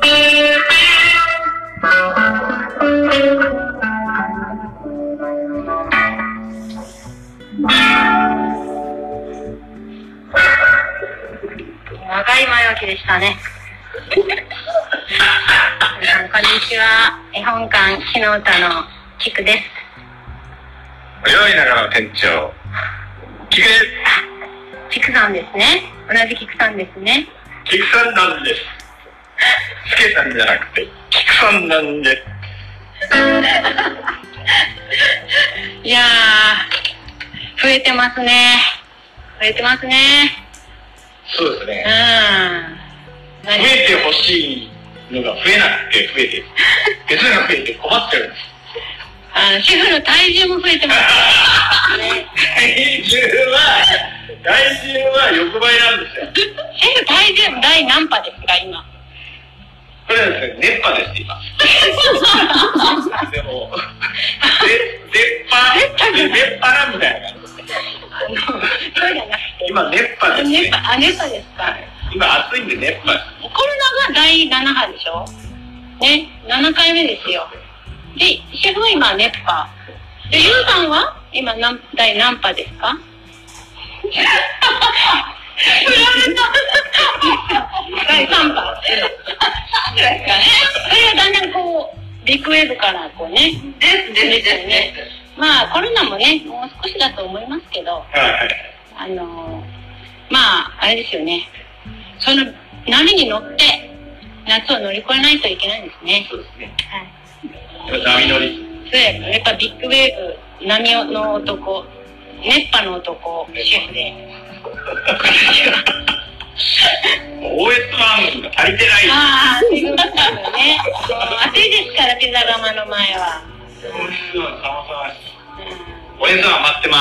長い前置きでしたね。皆さん、こんにちは。絵本館木の歌のキクです。お料理仲間の店長、キクです。キクさんですね。同じキクさんですね。キクさんなんです。スケさんじゃなくて、キクさんなんです。いやー、増えてますね。増えてますね。うん。そうですね。増何？えてほしいのが増えなくて増えて、別のが増えて困っちゃうんです。あの、主婦の体重も増えてます。ね、体重は、体重は横ばいなんですよ。主婦体重第何波ですか、今？これはですね、熱波です、今。でも、で、熱波で熱波なみた。今、熱波ですね。熱波、あ、熱波ですか？今、暑いんで熱波です。コロナが第7波でしょ？ね、7回目ですよ。で、シェフは今熱波。で、ユウさんは今何、第何波ですか？第3波。それはだんだんこう、ビッグウェーブからこうね。です、です、ですね。まあ、コロナもね、もう少しだと思いますけど。あのーまあ、あれですよね。その波に乗って、夏を乗り越えないといけないんですね。そうですね。はい。波乗り。そうややっぱビッグウェーブ、波の男、熱波の男、シェフで。OS 番組が足りてない。ああ、すいませんね。暑いですから、ピザ窯の前は。待ってま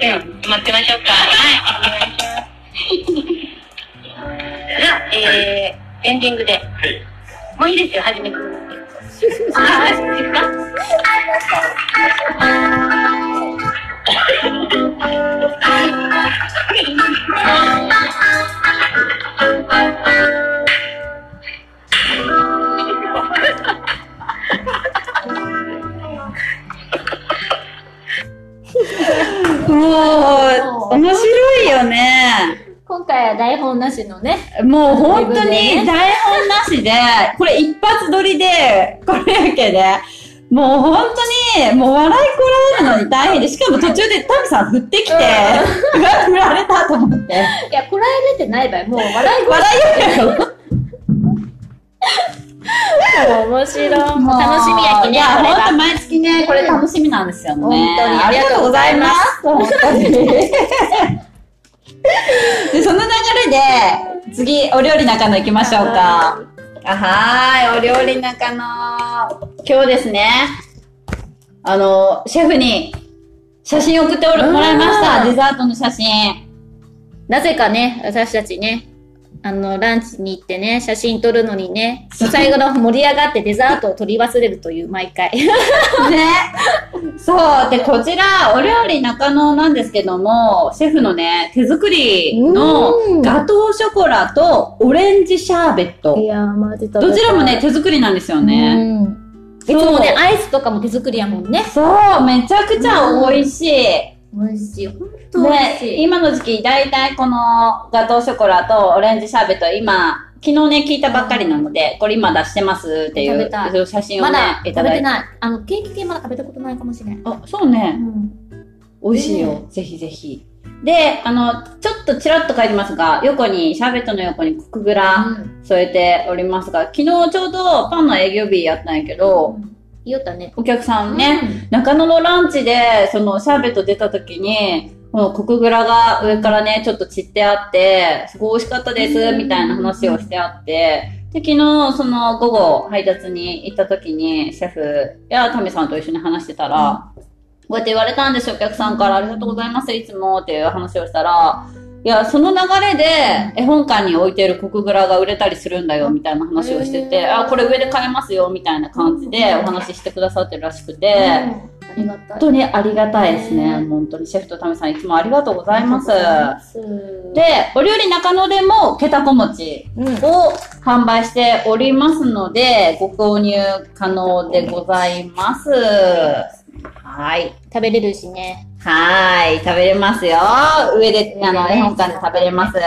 うん、待ってましょうか。はい、お願いします。じゃあ、えー、エンディングで。す。はい。もういいですよ、始めてもらって。ああ、いいですか？もう、面白いよね。今回は台本なしのね。もう本当に台本なしで、これ一発撮りで、これやけで、もう本当に、もう笑いこらえるのに大変で、しかも途中でタミさん振ってきて、振られたと思って。いや、こらえれてない場合、もう笑い声笑いよけ面白い。楽しみやきね、いや、これが。本当毎月ね、これ楽しみなんですよね。本当にありがとうございます。本当に。で、その流れで、次、お料理中野行きましょうか。あはーい、お料理中野。今日ですね、あの、シェフに写真送ってもらいました。うんデザートの写真。なぜかね、私たちね、あの、ランチに行ってね、写真撮るのにね、最後の盛り上がってデザートを取り忘れるという、毎回。ね。そう。で、こちら、お料理中野なんですけども、シェフのね、手作りのうんガトーショコラとオレンジシャーベット。やー、マジどちらもね、手作りなんですよね。うん。いつもね、アイスとかも手作りやもんね。そう、めちゃくちゃ美味しい。美味しい。ほんと美味しで、い。今の時期、だいたいこのガトーショコラとオレンジシャーベット、今、昨日ね、聞いたばっかりなので、これ今出してますっていう写真をまねだ、いただいて。食べてない。あの、ケーキ系まだ食べたことないかもしれない。あ、そうね。ん。美味しいよ。ねぜひぜひ。で、あの、ちょっとちらっと書いてますが、横に、シャーベットの横にコクグラ添えておりますが、昨日ちょうどパンの営業日やったんやけど、いいよったね。お客さんね、中野のランチで、そのシャーベット出た時に、このコクグラが上からね、ちょっと散ってあって、すごい美味しかったです、みたいな話をしてあって、で、昨日、その午後配達に行った時に、シェフやタミさんと一緒に話してたら、こうやって言われたんですよ、お客さんから、ありがとうございます、いつも、っていう話をしたら、いや、その流れで、絵本館に置いてるコクグラが売れたりするんだよ、みたいな話をしてて、あ、これ上で買えますよ、みたいな感じでお話ししてくださってるらしくて。本当にありがたいですね。ね本当にシェフとタミさんいつもありがとうございます。すで、お料理中野でもケタコ餅うん。を販売しておりますので、ご購入可能でございます。はい。食べれるしね。はい。食べれますよ。上で、あの、絵本館で食べれます。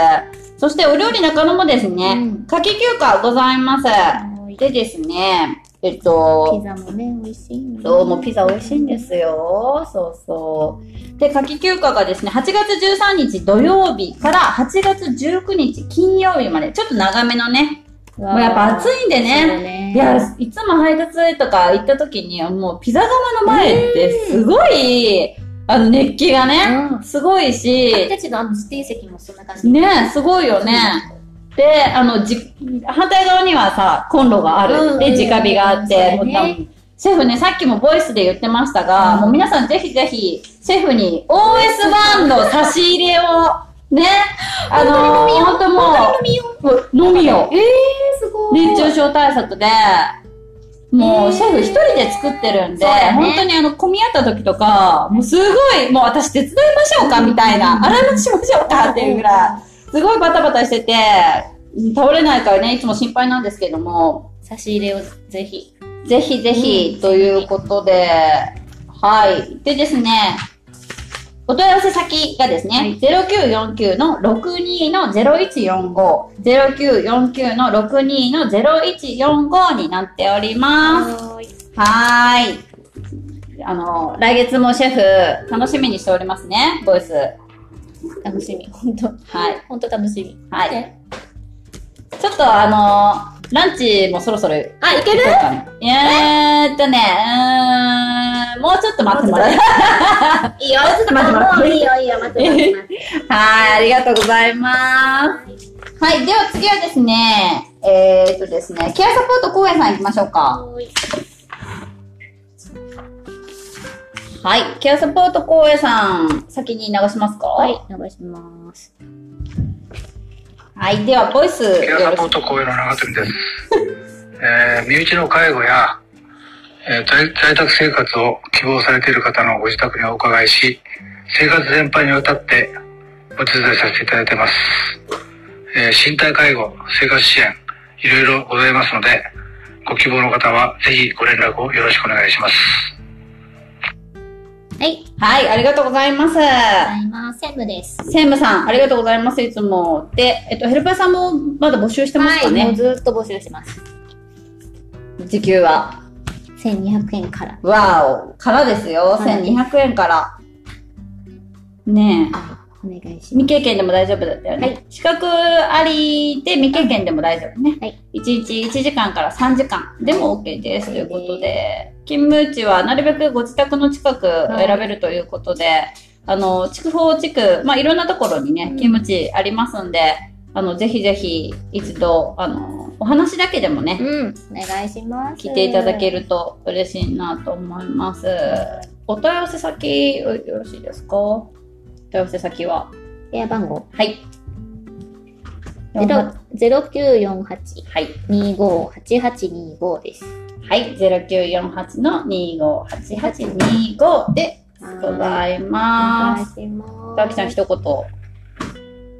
そして、お料理中野もですね、うん夏季休暇ございます。でですね、えっと、ピザもね、美味しいね。そう、もうピザ美味しいんですよ。そうそう。で、夏季休暇がですね、8月13日土曜日から8月19日金曜日まで、ちょっと長めのね、もうやっぱ暑いんでね。ねいや、いつも配達とか行った時に、もうピザ窯の前ってすごい、あの熱気がね、うんすごいし、私たちのあの席もそんな感じ。ねすごいよね。で、あの、じ、反対側にはさ、コンロがある。うんで、直火があって、そうだねシェフね、さっきもボイスで言ってましたが、うんもう皆さんぜひぜひ、シェフに OS1 の差し入れをね。あのー、本当も飲みよう、飲みよ。えー、すごい。熱中症対策で、もうシェフ一人で作ってるんで、ね本当にあの、混み合った時とか、もうすごい、もう私手伝いましょうかみたいな、洗い物しましょうかっていうぐらい、すごいバタバタしてて、倒れないからね、いつも心配なんですけども、差し入れをぜひ。ぜひぜひ、ということで、はい。でですね、お問い合わせ先がですね、0949の62の0145、0949の62の0145になっております。はーい。あの、来月もシェフ、楽しみにしておりますね、ボイス。楽しみ。本当はい。本当楽しみ。はいねちょっとあのランチもそろそろ。あ、いける？えーっとね、うーん、もうちょっと待ってもらえいいよ。ちょっと待って待ってもういいよ、いいよ。待って待って待って。はい、ありがとうございます。はい、では次はですね、えーっとですね、ケアサポート公園さん行きましょうか。はーいはい、ケアサポート公園さん、先に流しますか？はい、お願いします。はい、ではボイスケアサポー。ト公園の長富です。えー身内の介護や、えー在在宅生活を希望されている方のご自宅にお伺いし、生活全般にわたってお手伝いさせていただいてます。えー身体介護、生活支援、いろいろございますので、ご希望の方はぜひご連絡をよろしくお願いします。はい、はい、ありがとうございます。ございます。専務です。専務さん、ありがとうございます、いつも。で、えっと、ヘルパーさんもまだ募集してますかはい、もうね、ずっと募集してます。時給は。1200円から。わお、からですよ。はい1200円から。ねえ。お願いします。未経験でも大丈夫だったよね。はい資格ありで未経験でも大丈夫ね。はい1日1時間から3時間でも OK です。ということで、勤務地はなるべくご自宅の近く選べるということで、あの、筑豊地区、まあ、いろんなところにね、うん勤務地ありますんで、あの、ぜひぜひ一度、あの、お話だけでもね、うん、お願いします。聞いていただけると嬉しいなと思います。お問い合わせ先よよろしいですか？お問い合わせ先は？電話番号はい。ゼロ0948はい。258825です。はい。0948の258825でございおます。願いします。たきちゃん一言。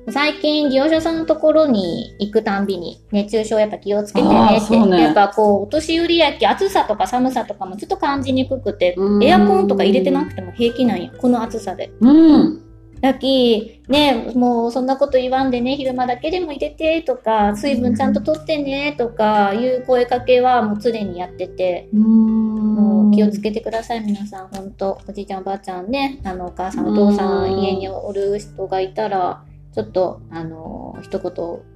最近、利用者さんのところに行くたんびに、熱中症やっぱ気をつけてねって。ねやっぱこう、お年寄りやき、暑さとか寒さとかもちょっと感じにくくてう、んエアコンとか入れてなくても平気なんや。この暑さで。うん。だき、ね、もうそんなこと言わんでね、昼間だけでも入れてとか、水分ちゃんととってねとかいう声かけはもう常にやってて、もう気をつけてください、皆さん。本当おじいちゃんおばあちゃんね、あの、お母さんお父さうんん家におる人がいたら、ちょっと、あの、一言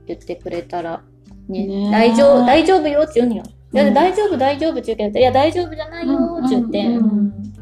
言ってくれたら、ね、ね大丈夫、大丈夫よって言うんよ。うん。大丈夫、大丈夫って言うけど、いや、大丈夫じゃないよって言って、うんうんうん。うん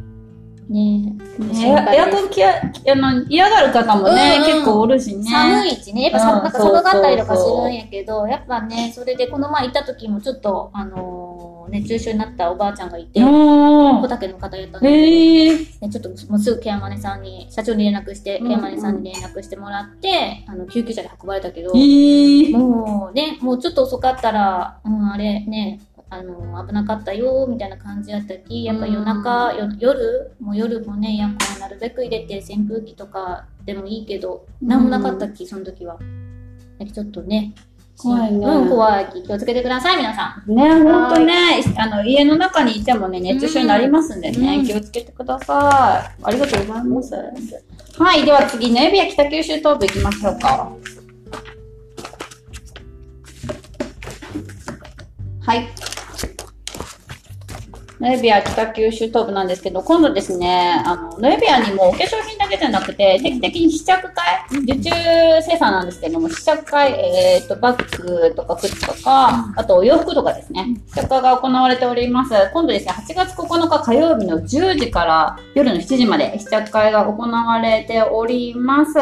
ねエアコンきやあの嫌がる方もね、うんうん。結構おるしね。寒いしね、やっぱ寒うん。なんか寒かったりとかすそうそうそう。るんやけど、やっぱね、それでこの前行った時もちょっと、あのー熱中症になったおばあちゃんがいて、お小ー竹の方やったんだけど、ちょっともうすぐケアマネさんに、社長に連絡して、うんケアマネさんに連絡してもらって、あの、救急車で運ばれたけど。もうね、もうちょっと遅かったら、うん、あれね、あの、危なかったよ、みたいな感じやったき、やっぱ夜中、よ夜、もう夜もね、エアコンなるべく入れて、扇風機とかでもいいけど、なん。もなかったっき、その時は。ちょっとね、怖いねうん、怖いき。気をつけてください、皆さん。ね、ほんとね、あの、家の中にいてもね、熱中症になりますんでね、うん気をつけてください。ありがとうございます。はい、では次、ネビア北九州東部行きましょうか。はい。ノエビア北九州東部なんですけど、今度ですね、あの、ノエビアにもお化粧品だけじゃなくて、定期的に試着会、受注生産なんですけども、試着会、えっ、と、バッグとか靴とか、あとお洋服とかですね、試着会が行われております。今度ですね、8月9日火曜日の10時から夜の7時まで試着会が行われております。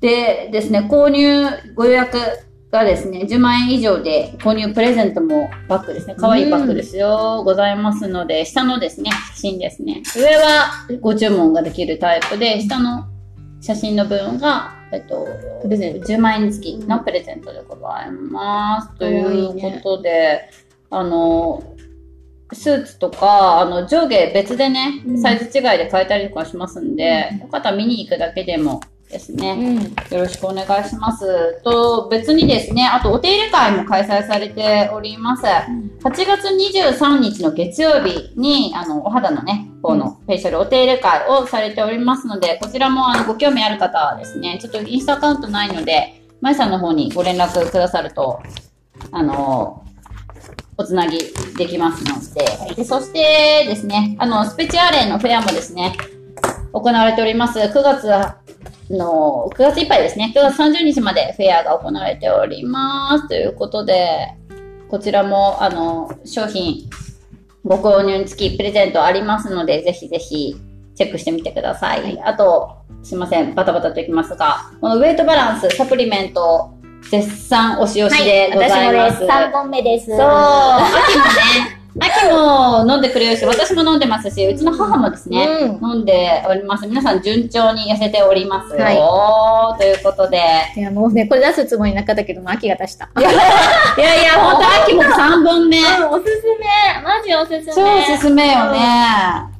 でですね、購入ご予約がですね、10万円以上で購入プレゼントもバッグですね、可愛いバッグですよ、ございますので、下のですね、写真ですね、上はご注文ができるタイプで、下の写真の分が、えっと、プレゼント10万円付きのプレゼントでございます。ということで、あの、スーツとか、あの、上下別でねう、ん。サイズ違いで買えたりとかしますんで、よかったら見に行くだけでもですね、うん。よろしくお願いします。と、別にですね、あとお手入れ会も開催されております。8月23日の月曜日に、あの、お肌のね、方のフェイシャルお手入れ会をされておりますので、こちらもあのご興味ある方はですね、ちょっとインスタアカウントないので、まゆさんの方にご連絡くださると、あの、おつなぎできますので、でそしてですね、あの、スペチアレのフェアもですね、行われております。9月の、9月いっぱいですね。9月30日までフェアが行われております。ということで、こちらも、あの、商品、ご購入につきプレゼントありますので、ぜひぜひチェックしてみてください。あと、すいません、バタバタといきますが、このウェイトバランス、サプリメント、絶賛押し押しでございます。私もです。3本目です。そう、秋もね、秋も飲んでくれるし、私も飲んでますし、うちの母もですね、うん飲んでおります。皆さん順調に痩せておりますよ。はということで。いや、もうね、これ出すつもりなかったけども、秋が出した。いやいや、ほんと秋も3本目。うんおすすめ。マジおすすめ。超おすすめよね。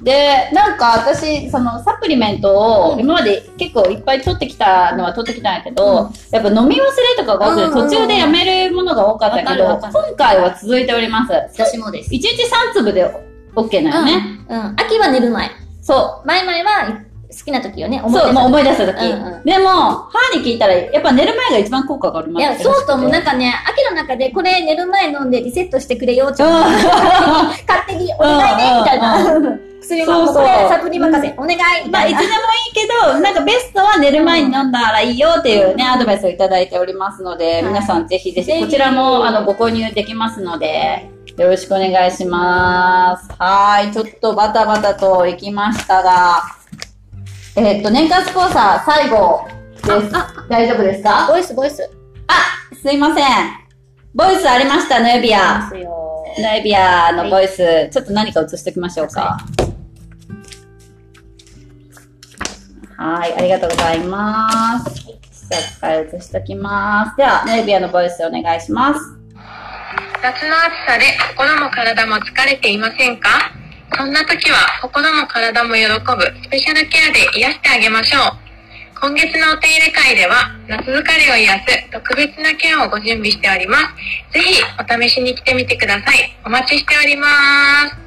で、なんか私、そのサプリメントを今まで結構いっぱい取ってきたのは取ってきたんやけど、やっぱ飲み忘れとかが多くてうんうんうん途中でやめるものが多かったけど、今回は続いております。私もです。1日3粒で OK なのね。うん。うん。秋は寝る前。そ前々は好きな時をね、う。そう、もう思い出した時。うんうんでも、歯に聞いたら、やっぱ寝る前が一番効果がありますいや、そうと思う。なんかね、秋の中でこれ寝る前飲んでリセットしてくれよ、ちょっと。勝手にお願いね、みたいな。薬はこれそうそうサプリ任せ、お願い、みまあ、たいつでもいい。けど、なんかベストは寝る前に飲んだらいいよっていうね、アドバイスをいただいておりますので、はい皆さんぜひぜひ、こちらも、あの、ご購入できますので、よろしくお願いします。はい、ちょっとバタバタと行きましたが、えっと、年間スポンサー最後です。大丈夫ですか？ボイス、ボイス。あ、すいません。ボイスありました、ノエビア。ますよ。ノエビアのボイス、ちょっと何か映しておきましょうか。はい、ありがとうございます。じゃあ、使い映しておきます。では、ノエビアのボイスお願いします。夏の暑さで心も体も疲れていませんか？そんな時は心も体も喜ぶスペシャルケアで癒してあげましょう。今月のお手入れ会では夏疲れを癒す特別なケアをご準備しております。ぜひお試しに来てみてください。お待ちしております。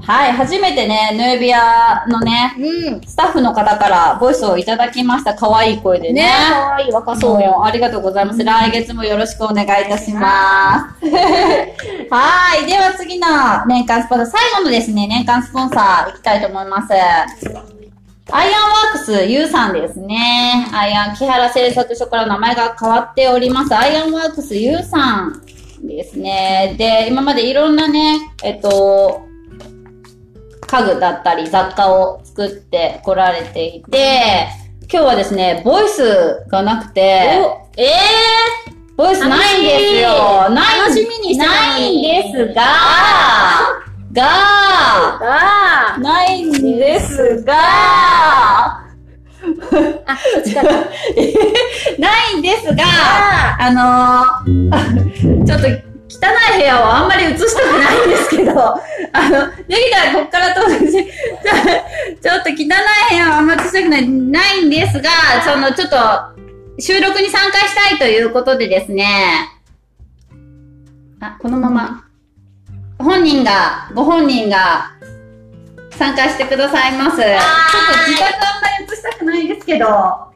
はい、初めてね、ノエビアのね、うん。スタッフの方からボイスをいただきました。可愛い声でね。ねかわいい若そうよ。ありがとうございます。来月もよろしくお願いいたします。はい。では次の年間スポンサー、最後のですね、年間スポンサーいきたいと思います。アイアンワークス U さんですね。アイアン木原製作所から名前が変わっております。アイアンワークス U さんですね。で、今までいろんなね、えっと、家具だったり雑貨を作ってこられていて、今日はですね、ボイスがなくて、ええボイスないんですよ。ない楽しみにしてないにんですが、が、ー。がないんですが、あ、そっちから。ないんですが、あのー ちょっと汚い部屋をあんまり映したくないんですけど、あの、できたらこっから登場して、ちょ ちょっと汚い部屋をあんまり映したくない、ないんですが、その、ちょっと、収録に参加したいということでですね、あ、このまま、本人が、ご本人が、参加してくださいます。ちょっと自宅あんまり映したくないんですけど、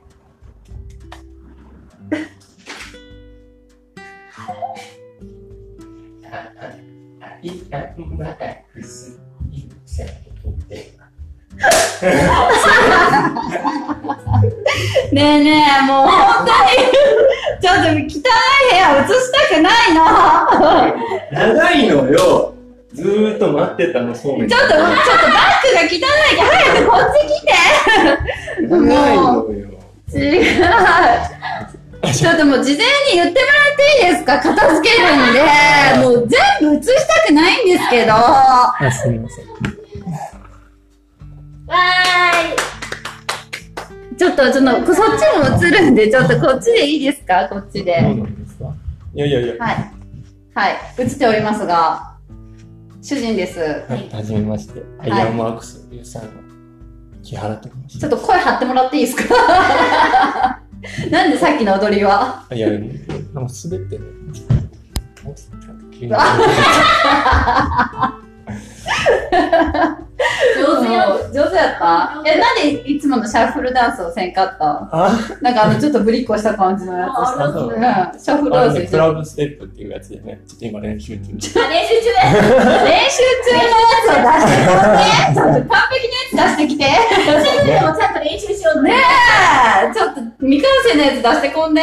いや、まだくすいせとって。ねえねえ、もう本当に、ちょっと汚い部屋映したくないの。長いのよ。ずーっと待ってたの、そうめん。ちょっと、ちょっとバッグが汚いから早くこっち来て。長いのよ。違う。ちょっともう事前に言ってもらっていいですか？片付けるんで。もう全部映したくないんですけど。あ、すみません。わーい。ちょっと、その、そっちも映るんで、ちょっとこっちでいいですか？こっちで。そうなんですか？いやいやいや。はい。はい。映っておりますが、主人です。はい、はじめまして。アイアンマークスゆうさんの木原と申しちょっと声張ってもらっていいですか？なんでさっきの踊りは？いや、なんか滑って上手よ。上手やった？え、なんでいつものシャッフルダンスをせんかった？あ、なんかあの、ちょっとぶりっこした感じのやつ。してあそう。うん、シャッフルダンスしてクラブステップっていうやつでね、ちょっと今練習中。練習中で。練習中のやつを出して。完璧なやつ出してきてでもちゃんと練習しようねえちょっと未完成のやつ出してこんね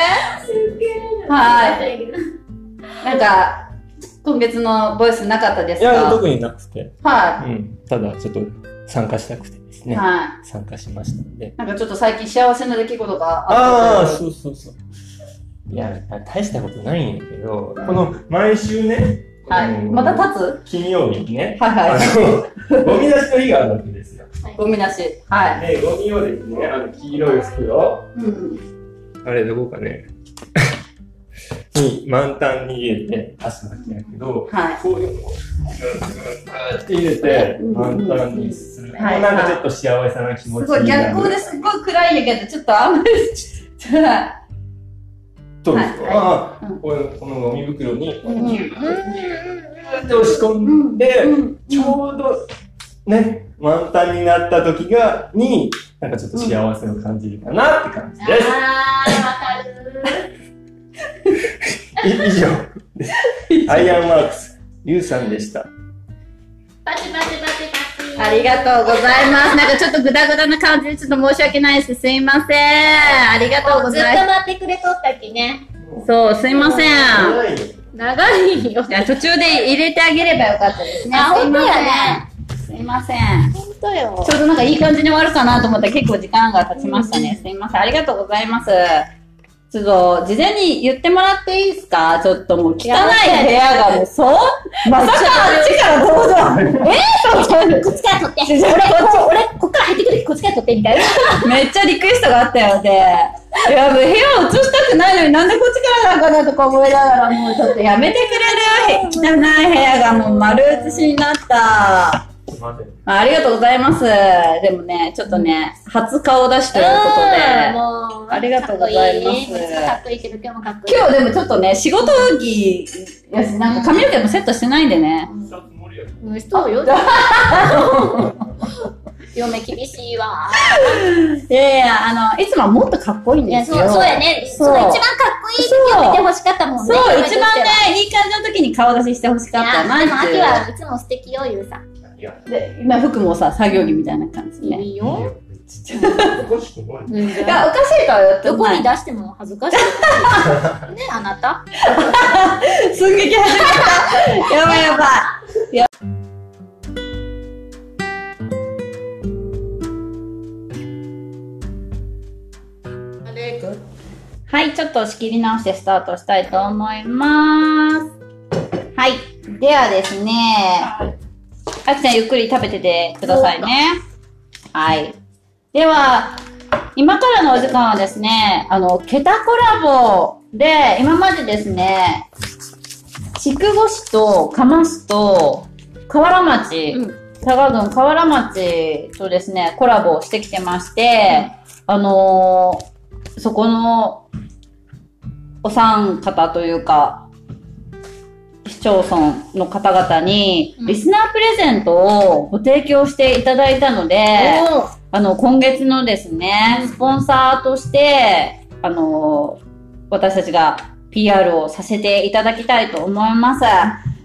はい なんか、今月のボイスなかったですか？いや、特になくて。はうん。ただ、ちょっと参加したくてですい。ね。は参加しましたので。い。なんかちょっと最近幸せな出来事がああ、あったとそうそうそう。いや、大したことないんやけど、この毎週ね、はい。うんまた立金曜日にね、つはいはい。あの、ゴミ出しの日があるわけですよ。ゴミ出し。はい。で、ゴミをですね、あの、黄色い袋、うん。あれどこかね、に満タンに入れて出すわけやけど、はい。こういうのを、ガーって入れて、満タンにする。はいなんかちょっと幸せな気持ちすごい。逆光ですごい暗いんやけど、ちょっとあんまり。そうですか。はいこのゴミ袋に、うんギューって押し込んで、うんちょうど、ね、満タンになった時が、に、なんかちょっと幸せを感じるかなって感じです。あー、わかる。い以上 です。アイアンマークス、リュウさんでした。パチパチパチパチ。ありがとうございます。なんかちょっとグダグダな感じでちょっと申し訳ないです。すいません。ありがとうごずっとざいま待ってくれとったっけね。す。そう、すいません。長いよ長い。や、途中で入れてあげればよかったですね。あすいません本当やね。すいません。ほんとよ。ちょうどなんかいい感じに終わるかなと思ったら結構時間が経ちましたね。すいません。ありがとうございます。ちょっと、事前に言ってもらっていいですか？ちょっともう汚い部屋がもう、そう？まさかあっちからどうぞ。えー、そうこっちから取って。俺、こっち、俺、こっから入ってくるこっちから取って、みたいな。めっちゃリクエストがあったよね。いや、もう部屋を映したくないのになんでこっちからなんかなとか思いながら、もうちょっとやめてくれる汚い部屋がもう丸写しになった。ません。あありがとうございます。でもね、ちょっとね、初顔出しということうんで。もう、ありがとうございますかっこいいいつもかっこいいけど、今日もかっこいい。今日でもちょっとね、仕事着やし、なんか髪の毛もセットしてないんでね。うん、そう？よ。嫁厳しいわ。いやいや、あの、いつもはもっとかっこいいんですよ。そう、そうやね。そう一番かっこいい時を見てほしかったもんね。そう、一番ね、いい感じの時に顔出ししてほしかったいや、でも。秋はいつも素敵よ、ゆうさん。で、今服もさ、作業着みたいな感じね。いいよ。少しすごい？うんいや、おかしいとは言ってどこに。出しても恥ずかしい。ね、あなた？寸劇始まった。やばいやばい。やはい、ちょっと仕切り直してスタートしたいと思います。はい。ではですね、あきちゃんゆっくり食べててくださいね。はい。では、今からのお時間はですね、あの、ケタコラボで、今までですね、筑後市と釜市と河原町、うん佐賀郡河原町とですね、コラボをしてきてまして、あのーそこのお三方というか、市町村の方々にうんリスナープレゼントをご提供していただいたので、おあの、今月のですね、スポンサーとして、あの、私たちが PR をさせていただきたいと思います。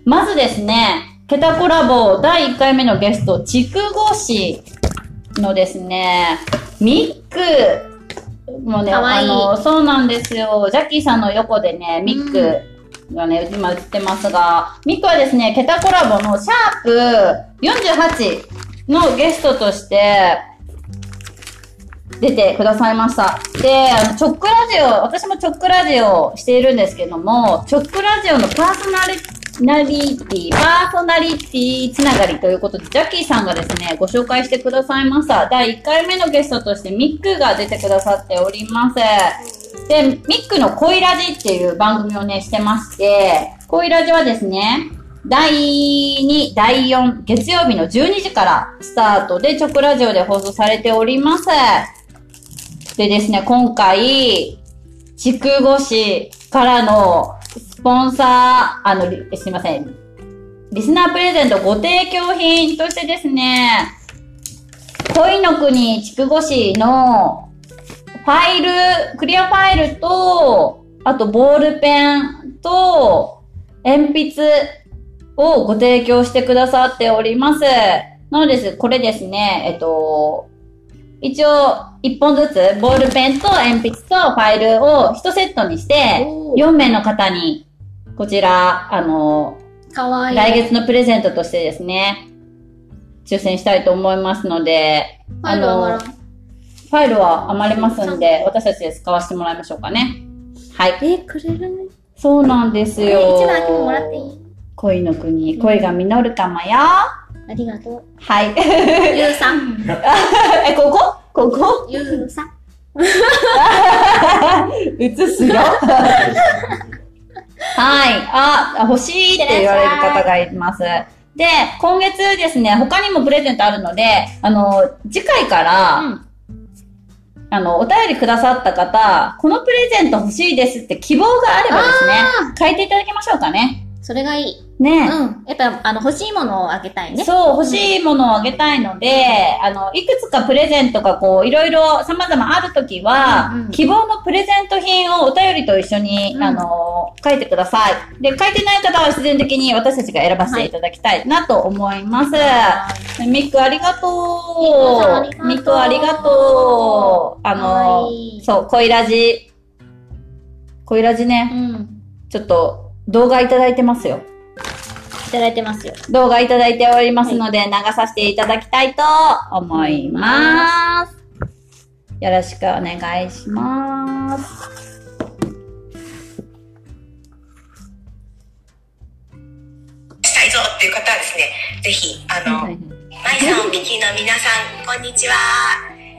まずですね、ケタコラボ第1回目のゲスト、筑後市のですね、ミックもね、かわいいあの、そうなんですよ。ジャッキーさんの横でね、ミックがね、今映ってますが、ミックはですね、ケタコラボのシャープ48のゲストとして、出てくださいました。で、あの、チョックラジオ、私もチョックラジオをしているんですけども、チョックラジオのパーソナリナリティ、パーソナリティつながりということで、ジャッキーさんがですね、ご紹介してくださいました。第1回目のゲストとしてミックが出てくださっております。で、ミックの恋ラジっていう番組をね、してまして、恋ラジはですね、第2、第4、月曜日の12時からスタートで直ラジオで放送されております。でですね、今回、筑後市からのスポンサー、あの、すいません。リスナープレゼントご提供品としてですね、恋の国筑後市のファイル、クリアファイルと、あとボールペンと鉛筆をご提供してくださっております。なのです、これですね、えっと、一応、一本ずつ、ボールペンと鉛筆とファイルを一セットにして、おー4名の方に、こちら、あの、かわいい。来月のプレゼントとしてですね、抽選したいと思いますので、ファイル余らんファイルは余りますんで、私たちで使わせてもらいましょうかね。はい。え、くれる？ね。そうなんですえよ。一番もらっていい？恋の国、恋が実るかもよ。ありがとう。はい。ゆうさん。え、ここ？ここ？ゆうさん。映すよ。はい。あ、欲しいって言われる方がいます。で、今月ですね、他にもプレゼントあるので、あの、次回から、うんあの、お便りくださった方、このプレゼント欲しいですって希望があればですね、書いていただきましょうかね。それがいい。ね。うん。やっぱ、あの、欲しいものをあげたいね。そう、欲しいものをあげたいので、あの、いくつかプレゼントがこう、いろいろ様々あるときは、うんうん希望のプレゼント品をお便りと一緒に、うんあの、書いてください。で、書いてない方は自然的に私たちが選ばせていただきたいなと思います。ミックありがとう。ミクありがとうクあのいい、そう、恋ラジ。恋ラジうね、ん。ちょっと動画いただいてますよ。いただいてますよ。動画いただいておりますので、流させていただきたいと思います。よろしくお願いします。したいぞっていう方はですね、ぜひ、あの、マイさんお聞きの皆さん、こんにちは。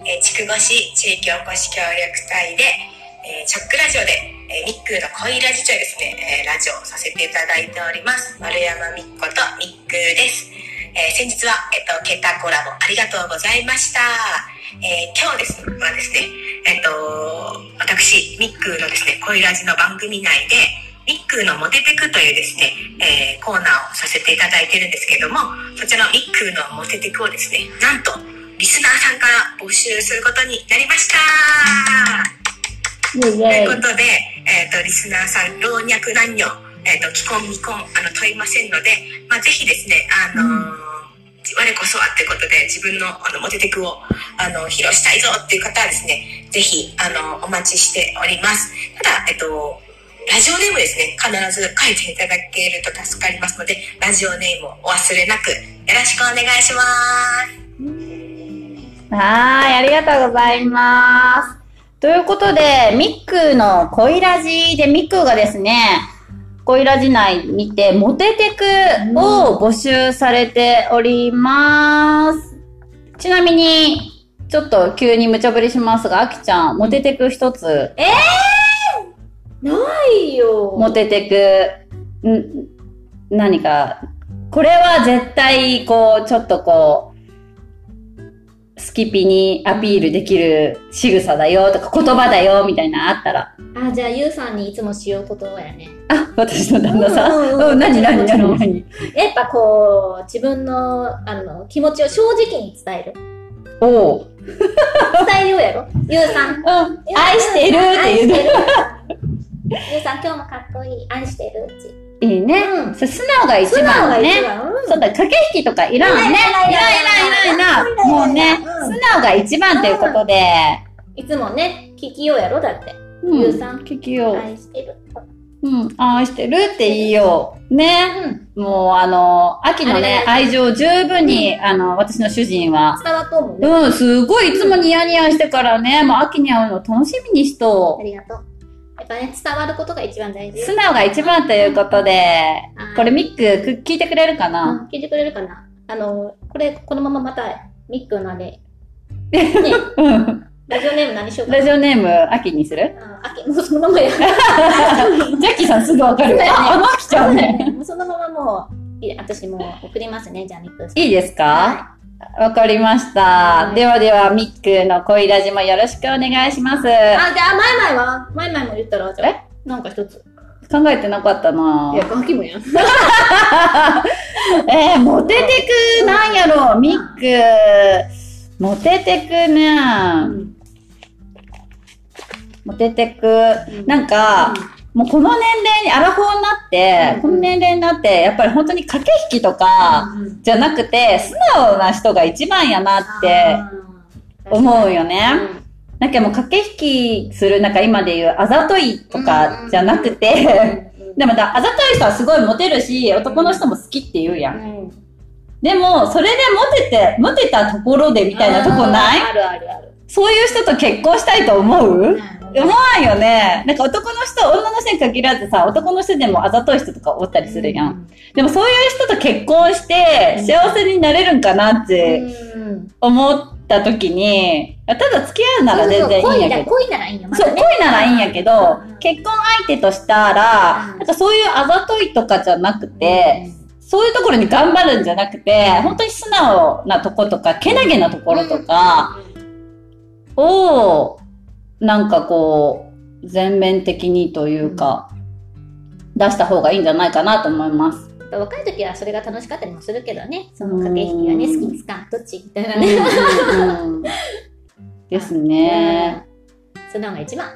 えー、筑後市地域おこし協力隊で、えー、チョックラジオで、えー、ミックの恋ラジというですね、えーラジオさせていただいております。丸山みっことミックーです。えー先日は、えっ、と、ケタコラボありがとうございました。えー今日ですはですね、えっ、と、私、ミックのですね、恋ラジの番組内で、ミックのモテテクというですね、えーコーナーをさせていただいてるんですけども、そちらのミックのモテテクをですね、なんと、リスナーさんから募集することになりましたという。ことで、えっ、と、リスナーさん、老若男女、えっ、と、既婚未婚、あの、問いませんので、まあ、ぜひですね、あのー我こそはってことで自分のあのモテテクをあの披露したいぞっていう方はですね、ぜひあのお待ちしております。ただ、えっと、ラジオネームですね、必ず書いていただけると助かりますので、ラジオネームをお忘れなくよろしくお願いします。はい、ありがとうございます。ということで、ミックーの恋ラジでミックーがですね、恋ラジ内にて、モテテクを募集されております。ちなみに、ちょっと急に無茶ぶりしますが、あきちゃん、モテテク一つ、ないよ。モテテク、ん、何か、これは絶対、こう、ちょっとこう、スキピにアピールできる仕草だよとか言葉だよみたいなのあったら。あ、じゃあ、ゆうさんにいつもしようことやね。あ、私の旦那さん。うん 何何何何？やっぱこう、自分の、あの、気持ちを正直に伝える。おう。伝えようやろゆうさん。うん。愛してるって言う愛してる。ゆうさん、今日もかっこいい。愛してるって。いいね。うん素直が一番ね。一番。うんそうだ、駆け引きとかいらんね。いらんいらんいらんいらん。もうね、うん素直が一番ということで。いつもね、聞きようやろだって。うんゆうさん聞きよう。愛してる。うん、愛してるって言いよう。ね。うん。もう、あの、秋のね、愛情十分に、あの、私の主人は、伝わっとうもんね。うん、すごいいつもニヤニヤしてからね、もう秋に会うの楽しみにしとありがとう。ぱね、伝わることが一番大事。素直が一番ということで、はいこれミックく聞いてくれるかうな、ん聞いてくれるかな？あの、これ、このまままた、ミックのね、うん。ラジオネーム何しようかな？ラジオネーム、秋にする？あ、秋、もうそのままや。ジャッキーさんすぐわかる。あ、あの秋ちゃんね。もうそのままもう、いい私もう送りますね、じゃあミックいいですか？はわかりました。はいではでは、ミックの恋ラジもよろしくお願いします。あ、じゃあ、マイマイは？マイマイも言ったら、じゃあ、なんか一つ。考えてなかったないや、ガキもやん。えー、モテてくなんやろ、ミック。モテてくね。モテてく。なんか、もうこの年齢にアラフォーになって、うんこの年齢になって、やっぱり本当に駆け引きとか、うんじゃなくて、素直な人が一番やなって思うよね。なんかもう駆け引きする、なんか今で言うあざといとかじゃなくて、でもだ、あざとい人はすごいモテるし、男の人も好きって言うやん。でも、それでモテて、モテたところでみたいなとこない？あるあるある。そういう人と結婚したいと思う？うん思わんよね。なんか男の人、女の人に限らずさ、男の人でもあざとい人とかおったりするやん。でもそういう人と結婚して幸せになれるんかなってうん。思った時に、ただ付き合うなら全然いいんやけど。恋ならいいんよ、まそう。恋ならいいんやけどうん、結婚相手としたら、うんなんかそういうあざといとかじゃなくて、そういうところに頑張るんじゃなくて、本当に素直なとことか、けなげなところとかを、なんかこう、全面的にというか、出した方がいいんじゃないかなと思います。若い時はそれが楽しかったりもするけどね、その駆け引きがね、うん好きですかどっちみたいなうんね。うんうんですね。うん。素直が一番。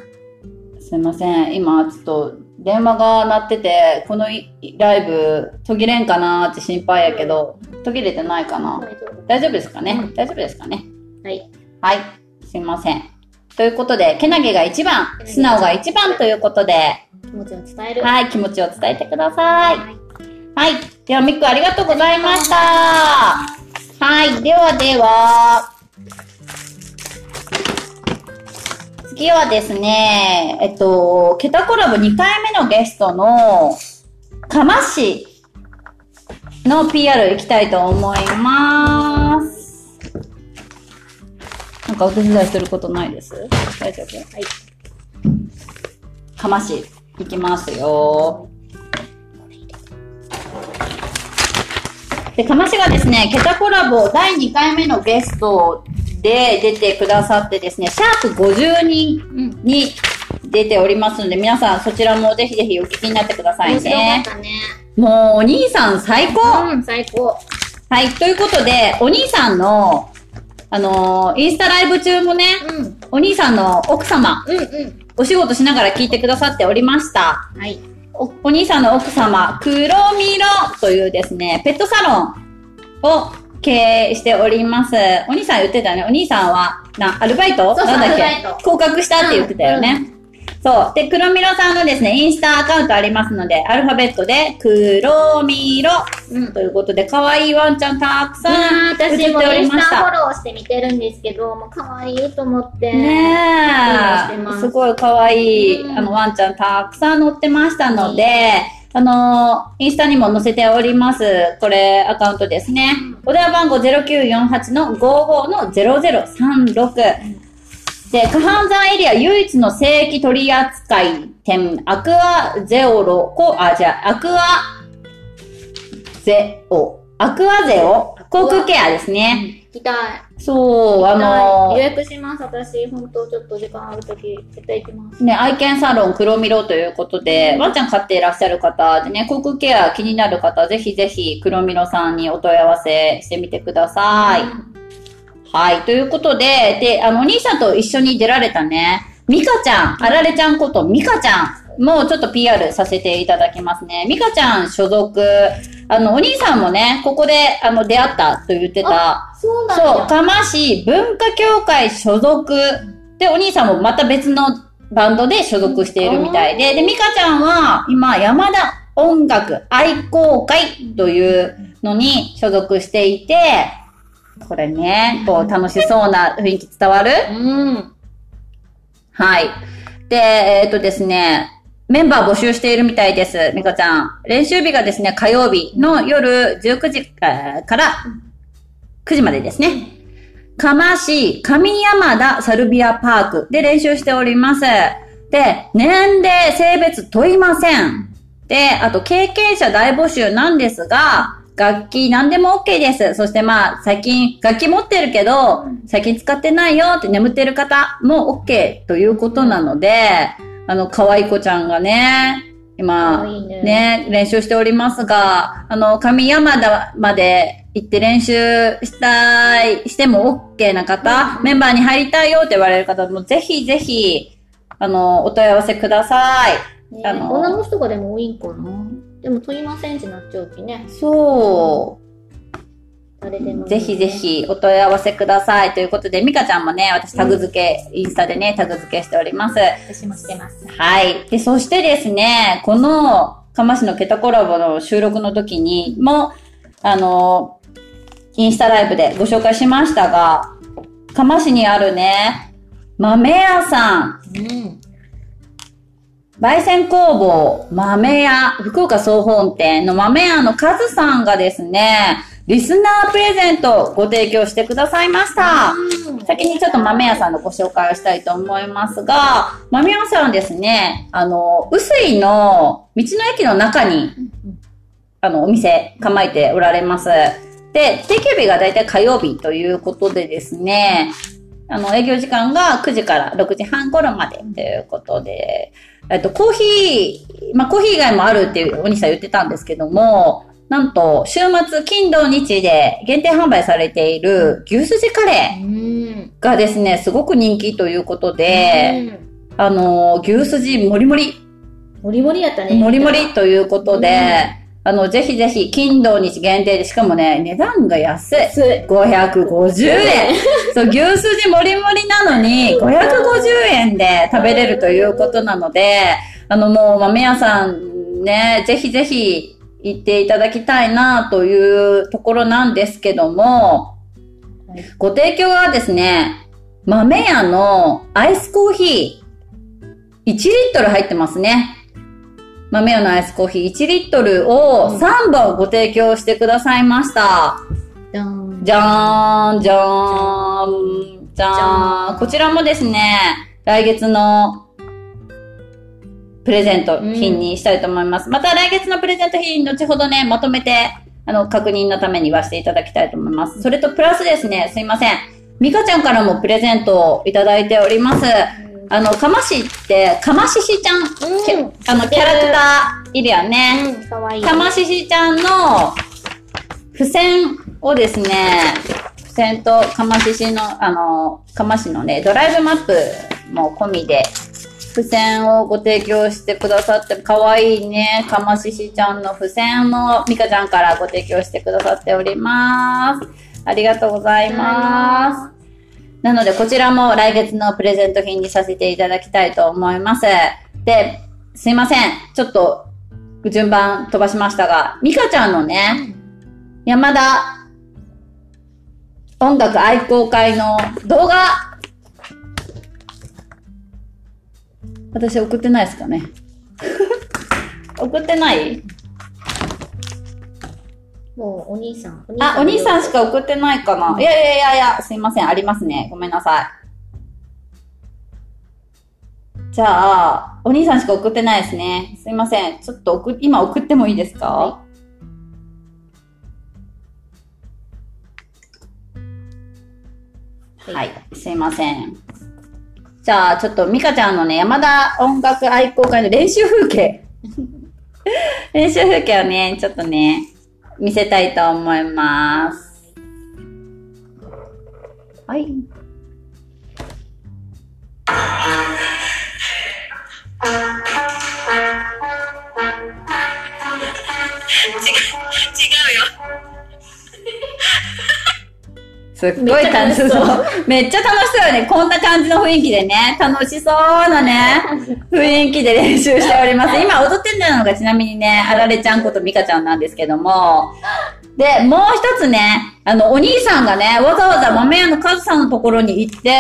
すいません。今、ちょっと、電話が鳴ってて、このいライブ途切れんかなって心配やけど、途切れてないかな大丈夫ですかね、うん大丈夫ですかね？はい。はい。すいません。ということで、けなげが一番、素直が一番ということで、気持ちを伝える。はい、気持ちを伝えてください。はい。では、ミックありがとうございました。はい。ではでは、次はですね、えっと、ケタコラボ2回目のゲストの、かましの PR いきたいと思います。かお手伝いすることないです？大丈夫？はい。かまし、いきますよ。で、かましがですね、ケタコラボ第2回目のゲストで出てくださってですね、シャープ50人に出ておりますので、皆さんそちらもぜひぜひお聞きになってくださいねね。もう、お兄さん最高うん、最高。はい、ということで、お兄さんの、あのーインスタライブ中もね、うん、お兄さんの奥様、うん、うん。お仕事しながら聞いてくださっておりました。はい。おお兄さんの奥様、黒みろというですね、ペットサロンを経営しております。お兄さん言ってたね。お兄さんは、な、アルバイト？なんだっけ？降格したって言ってたよね。そう。で、黒みろさんのですね、インスタアカウントありますので、アルファベットで、黒みろうん。ということで、可愛いワンちゃんたくさんうん、私映っておもインスタりました。フォローして見てるんですけど、もう可愛いと思って。ねえ、すすごい可愛い、うんあの、ワンちゃんたくさん載ってましたので、あの、インスタにも載せております。これ、アカウントですね。お電話番号0948の55の0036。で、過半山エリア唯一の正規取扱店、アクアゼオロ、こあ、じゃあ、アクアゼオ、アクアゼオ、航空ケアですね。行きたい。そう、あの予約します、私。本当ちょっと時間あるとき、絶対行きます。ね、愛犬サロン黒みろということで、ワンちゃん飼っていらっしゃる方でね、航空ケア気になる方、ぜひぜひ黒みろさんにお問い合わせしてみてください。はい。ということで、で、あの、お兄さんと一緒に出られたね、ミカちゃん、あられちゃんことミカちゃん。もちょっと PR させていただきますね。ミカちゃん所属、あの、お兄さんもね、ここで、あの、出会ったと言ってた、そうなんだ。そう、釜市文化協会所属。で、お兄さんもまた別のバンドで所属しているみたいで、で、ミカちゃんは今、山田音楽愛好会というのに所属していて、これね、こう楽しそうな雰囲気伝わる？うん。はい。で、えっ、とですね、メンバー募集しているみたいです。ミカちゃん。練習日がですね、火曜日の夜19時えーから9時までですね。釜市上山田サルビアパークで練習しております。で、年齢、性別問いません。で、あと経験者大募集なんですが、楽器何でも OK です。そしてまあ、最近楽器持ってるけど、最近使ってないよって眠ってる方も OK ということなので、あの、可愛い子ちゃんがね、今、ねね、練習しておりますが、あの、上山田まで行って練習したい、しても OK な方、メンバーに入りたいよって言われる方も、ぜひぜひ、あの、お問い合わせください。ねあの女の人がでも多いんかなでも問いませんってなっちゃうきね。そ誰でも、う。ぜひぜ。ひお問い合わせください。ということで、ミカちゃんもね、私タグ付け、インスタでね、タグ付けしております。私もしてます。はい。で、そしてですね、この、かましのケタコラボの収録の時にも、あの、インスタライブでご紹介しましたが、かましにあるね、豆屋さん、うん。焙煎工房豆屋福岡総本店の豆屋のカズさんがですね、リスナープレゼントをご提供してくださいました。先にちょっと豆屋さんのご紹介をしたいと思いますが、豆屋さんはですね、あの、臼井の道の駅の中に、あの、お店構えておられます。で、定休日がだいたい火曜日ということでですね、あの、営業時間が9時から6時半頃までということで、えっと、コーヒー、まあ、コーヒー以外もあるっていうお兄さん言ってたんですけども、なんと、週末、金土日で限定販売されている牛すじカレーうん。がですね、すごく人気ということで、あの、牛すじもりもり、もりもりやったね。もりもりということで、あの、ぜひぜひ、金土日限定で、しかもね、値段が安い。550円。そう、牛すじもりもりなのに、550円で食べれるということなので、あの、もう豆屋さんね、ぜひぜひ行っていただきたいなというところなんですけども、ご提供はですね、豆屋のアイスコーヒー、1リットル入ってますね。豆屋のアイスコーヒー1リットルを3本ご提供してくださいました。じゃん。じゃーん、じゃーん、じゃーん。こちらもですね、来月のプレゼント品にしたいと思います。また来月のプレゼント品、後ほどね、まとめて、あの、確認のために言わせていただきたいと思います。それとプラスですね、すいません。ミカちゃんからもプレゼントをいただいております。あの、かましって、かまししちゃん、けあの、キャラクターいるよね。うん、かわいい。かまししちゃんの付箋をですね、付箋とかまししの、あの、かましのね、ドライブマップも込みで、付箋をご提供してくださって、かわいいね、かまししちゃんの付箋もミカちゃんからご提供してくださっております。ありがとうございます。なので、こちらも来月のプレゼント品にさせていただきたいと思います。で、すいません。ちょっと、順番飛ばしましたが、ミカちゃんのね、山田音楽愛好会の動画、私送ってないですかね？送ってない？もうお兄さん。あ、お兄さんしか。か送ってないかな。いやいやいやいや、すいません、ありますね。ごめんなさい。じゃあ、お兄さんしか送ってないですね。すいません。ちょっと送、今送ってもいいですか？はい、すいません。じゃあ、ちょっとミカちゃんのね、山田音楽愛好会の練習風景。練習風景をね、ちょっとね、見せたいと思います。はい。すっごい楽しそう。めっちゃ楽しそう。よね。こんな感じの雰囲気でね、楽しそうなね、雰囲気で練習しております。今踊ってるのがちなみにね、あられちゃんことミカちゃんなんですけども、で、もう一つね、あの、お兄さんがね、わざわざ豆屋のカズさんのところに行って、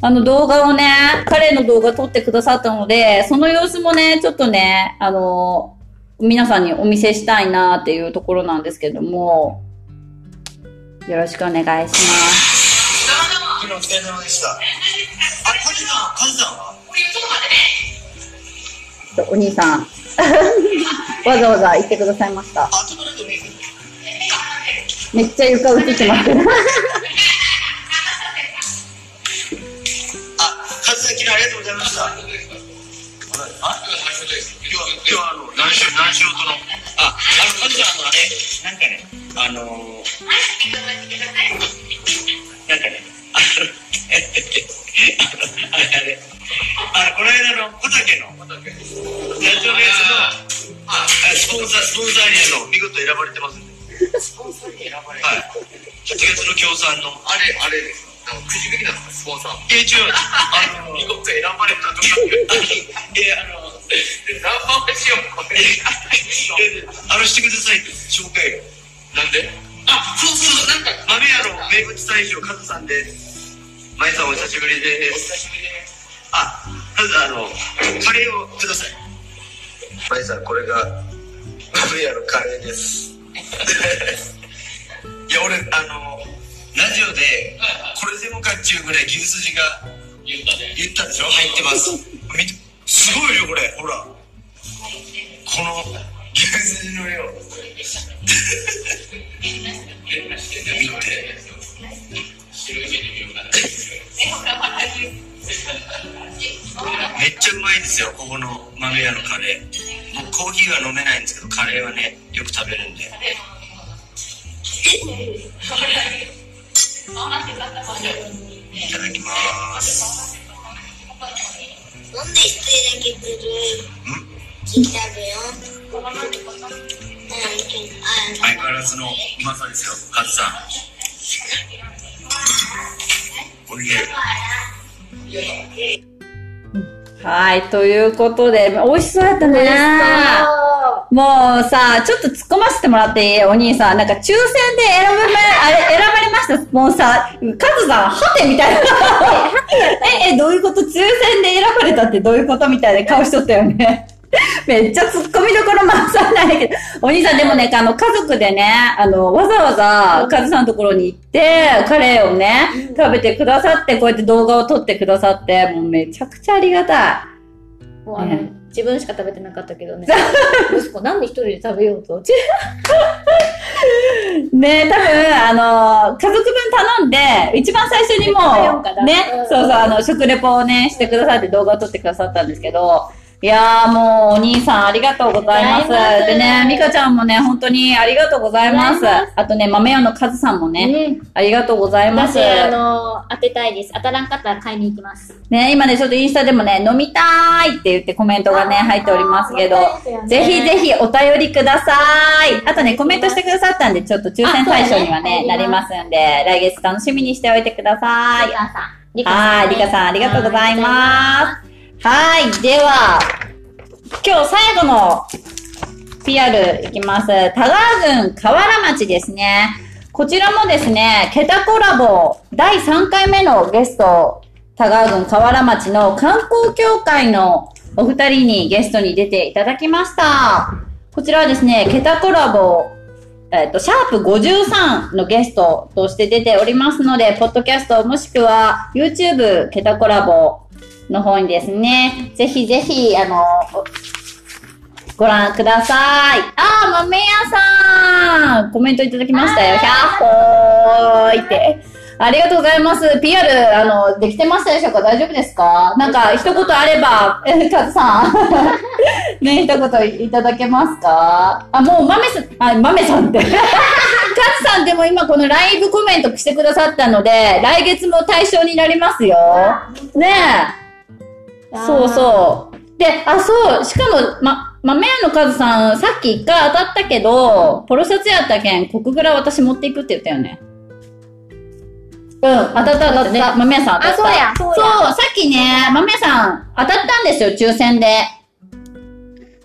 あの動画をね、彼の動画撮ってくださったので、その様子もね、ちょっとね、あの、皆さんにお見せしたいなっていうところなんですけども、よろしくお願いします。昨日お疲れ様でした。あれ、カズさん、カズさんはお兄さん、わざわざ行ってくださいました。めっちゃ床映ってますけど。あ、カズさん、昨日ありがとうございました。あ、今日は、あの、何し、何しようとの。あ、あの、カズさん、あの、あれ、なんかね、あのー、なんかね、あの、あれ、あれ、あの、この間の小竹の、社長のやつの、あスポンサー、スポンサーにあの、見事選ばれてますんで。スポンサーに選ばれてはい。8月の協賛の。あれ、あれですかなんかくじ引きなんですか、スポンサー。いや、違う。あの、見事選ばれたとか。いや、あの、ナンバーしよう、これ。あの、してくださいって紹介を。なんで？あ、そうそうなんか、豆屋の名物大将、カズさんで。まいさんお久しぶりです。お久しぶりです。あ、まずあの、カレーをください。まいさん、これが、豆屋のカレーです。いや、俺、あの、ラジオで、これでもかっちゅうぐらい牛すじが言ったね。言ったでしょ？入ってます。すごいよ、これ。ほら。この牛すじの量。見て。めっちゃうまいですよ、ここの豆屋のカレー。僕コーヒーは飲めないんですけど、カレーはね、よく食べるんで。いただきます。なんで一人だけブルー聞いたのよ。相変わらずのうまさですよ、カズさん。おいしい。はい、ということで、美味しそうやったね。もうさ、ちょっと突っ込ませてもらっていい？お兄さん。なんか抽選で選ばれ、あれ、選ばれました、スポンサー。カズさん、ハテみたいな。え、え、どういうこと？抽選で選ばれたってどういうこと？みたいな顔しとったよね。めっちゃ突っ込みどころ満載なんだけど。お兄さんでもね、あの、家族でね、あの、わざわざ、カズさんのところに行って、カレーをね、食べてくださって、こうやって動画を撮ってくださって、もうめちゃくちゃありがたい。もうあの、ね自分しか食べてなかったけどね。息子なんで一人で食べようと？ね多分、あの、家族分頼んで、一番最初にもうねうん、そうそう、あの、食レポをね、してくださって動画を撮ってくださったんですけど、いやーもう、お兄さんありがとうございます。でね、ミカちゃんもね、本当にありがとうございます。あとね、豆屋のカズさんもね、うん。ありがとうございます。私、あの、当てたいです。当たらんかったら買いに行きます。ね、今ね、ちょっとインスタでもね、飲みたーいって言ってコメントがね、入っておりますけどぜひぜひお便りください。あとね、コメントしてくださったんで、ちょっと抽選対象にはね、なりますんで、来月楽しみにしておいてください。リカさん。リはい、リカさんありがとうございます。はい、では、今日最後の PR いきます。田川郡河原町ですね。こちらもですね、ケタコラボ第3回目のゲスト、田川郡河原町の観光協会のお二人にゲストに出ていただきました。こちらはですね、ケタコラボえっ、と、シャープ53のゲストとして出ておりますので、ポッドキャストもしくは YouTube ケタコラボの方にですね、ぜひぜひ、あの、ご覧ください。あー、豆屋さんコメントいただきましたよ。ひゃっほーいって。ありがとうございます。PR、あの、できてましたでしょうか？大丈夫ですか？なんか、一言あれば、え、カズさん。ね、一言いただけますか？あ、もう、豆さん、あ、豆さんって。カズさんでも今このライブコメントしてくださったので、来月も対象になりますよ。ねえ。そうそう。で、あ、そう、しかも、ま、豆屋のカズさん、さっき一回当たったけど、ポロシャツやったけん、コクグラ私持っていくって言ったよね。うん、当たった当たった。豆屋さん当たった。あそうやそそうさっきね、豆屋さん当たったんですよ、抽選で。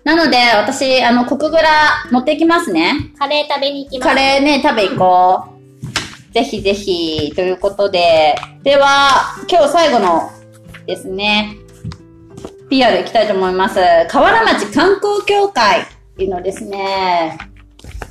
なので、私、あの、コクグラ持っていきますね。カレー食べに行きます。カレーね、食べ行こう。ぜひぜひ、ということで、では、今日最後のですね、PR いきたいと思います。河原町観光協会っていうのですね、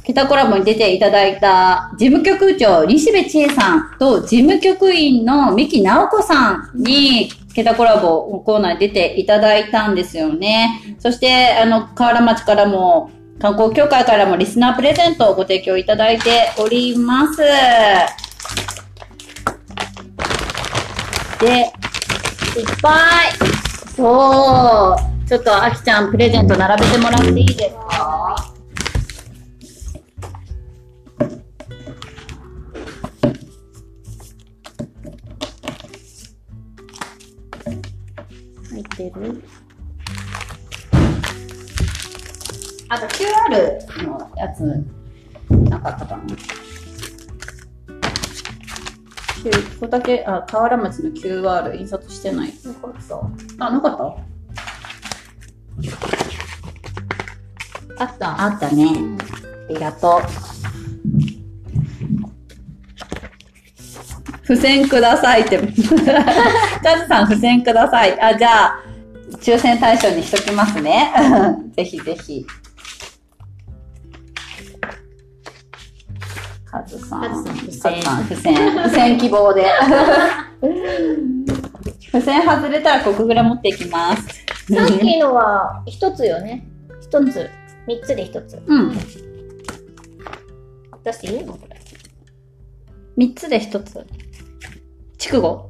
北コラボに出ていただいた事務局長西部千恵さんと事務局員の三木直子さんに北コラボコーナーに出ていただいたんですよね。そして、あの、河原町からも観光協会からもリスナープレゼントをご提供いただいております。で、いっぱい。そう。ちょっと、あきちゃん、プレゼント並べてもらっていいですか？入ってるあと QR のやつ、なかったかな。ここだけ、あ、河原町の QR 印刷してない。なかった。あ、なかった？あった。あったね。ありがとう。付箋くださいって。カズさん付箋ください。あ、じゃあ、抽選対象にしときますね。ぜひぜひ。カズさん。カズさん付箋カズさん付箋。付箋 希望で。付箋外れたら国ぐら持っていきます。さっきのは一つよね。一つ。三つで一つ。うん。出していいのこれ？三つで一つ。筑後？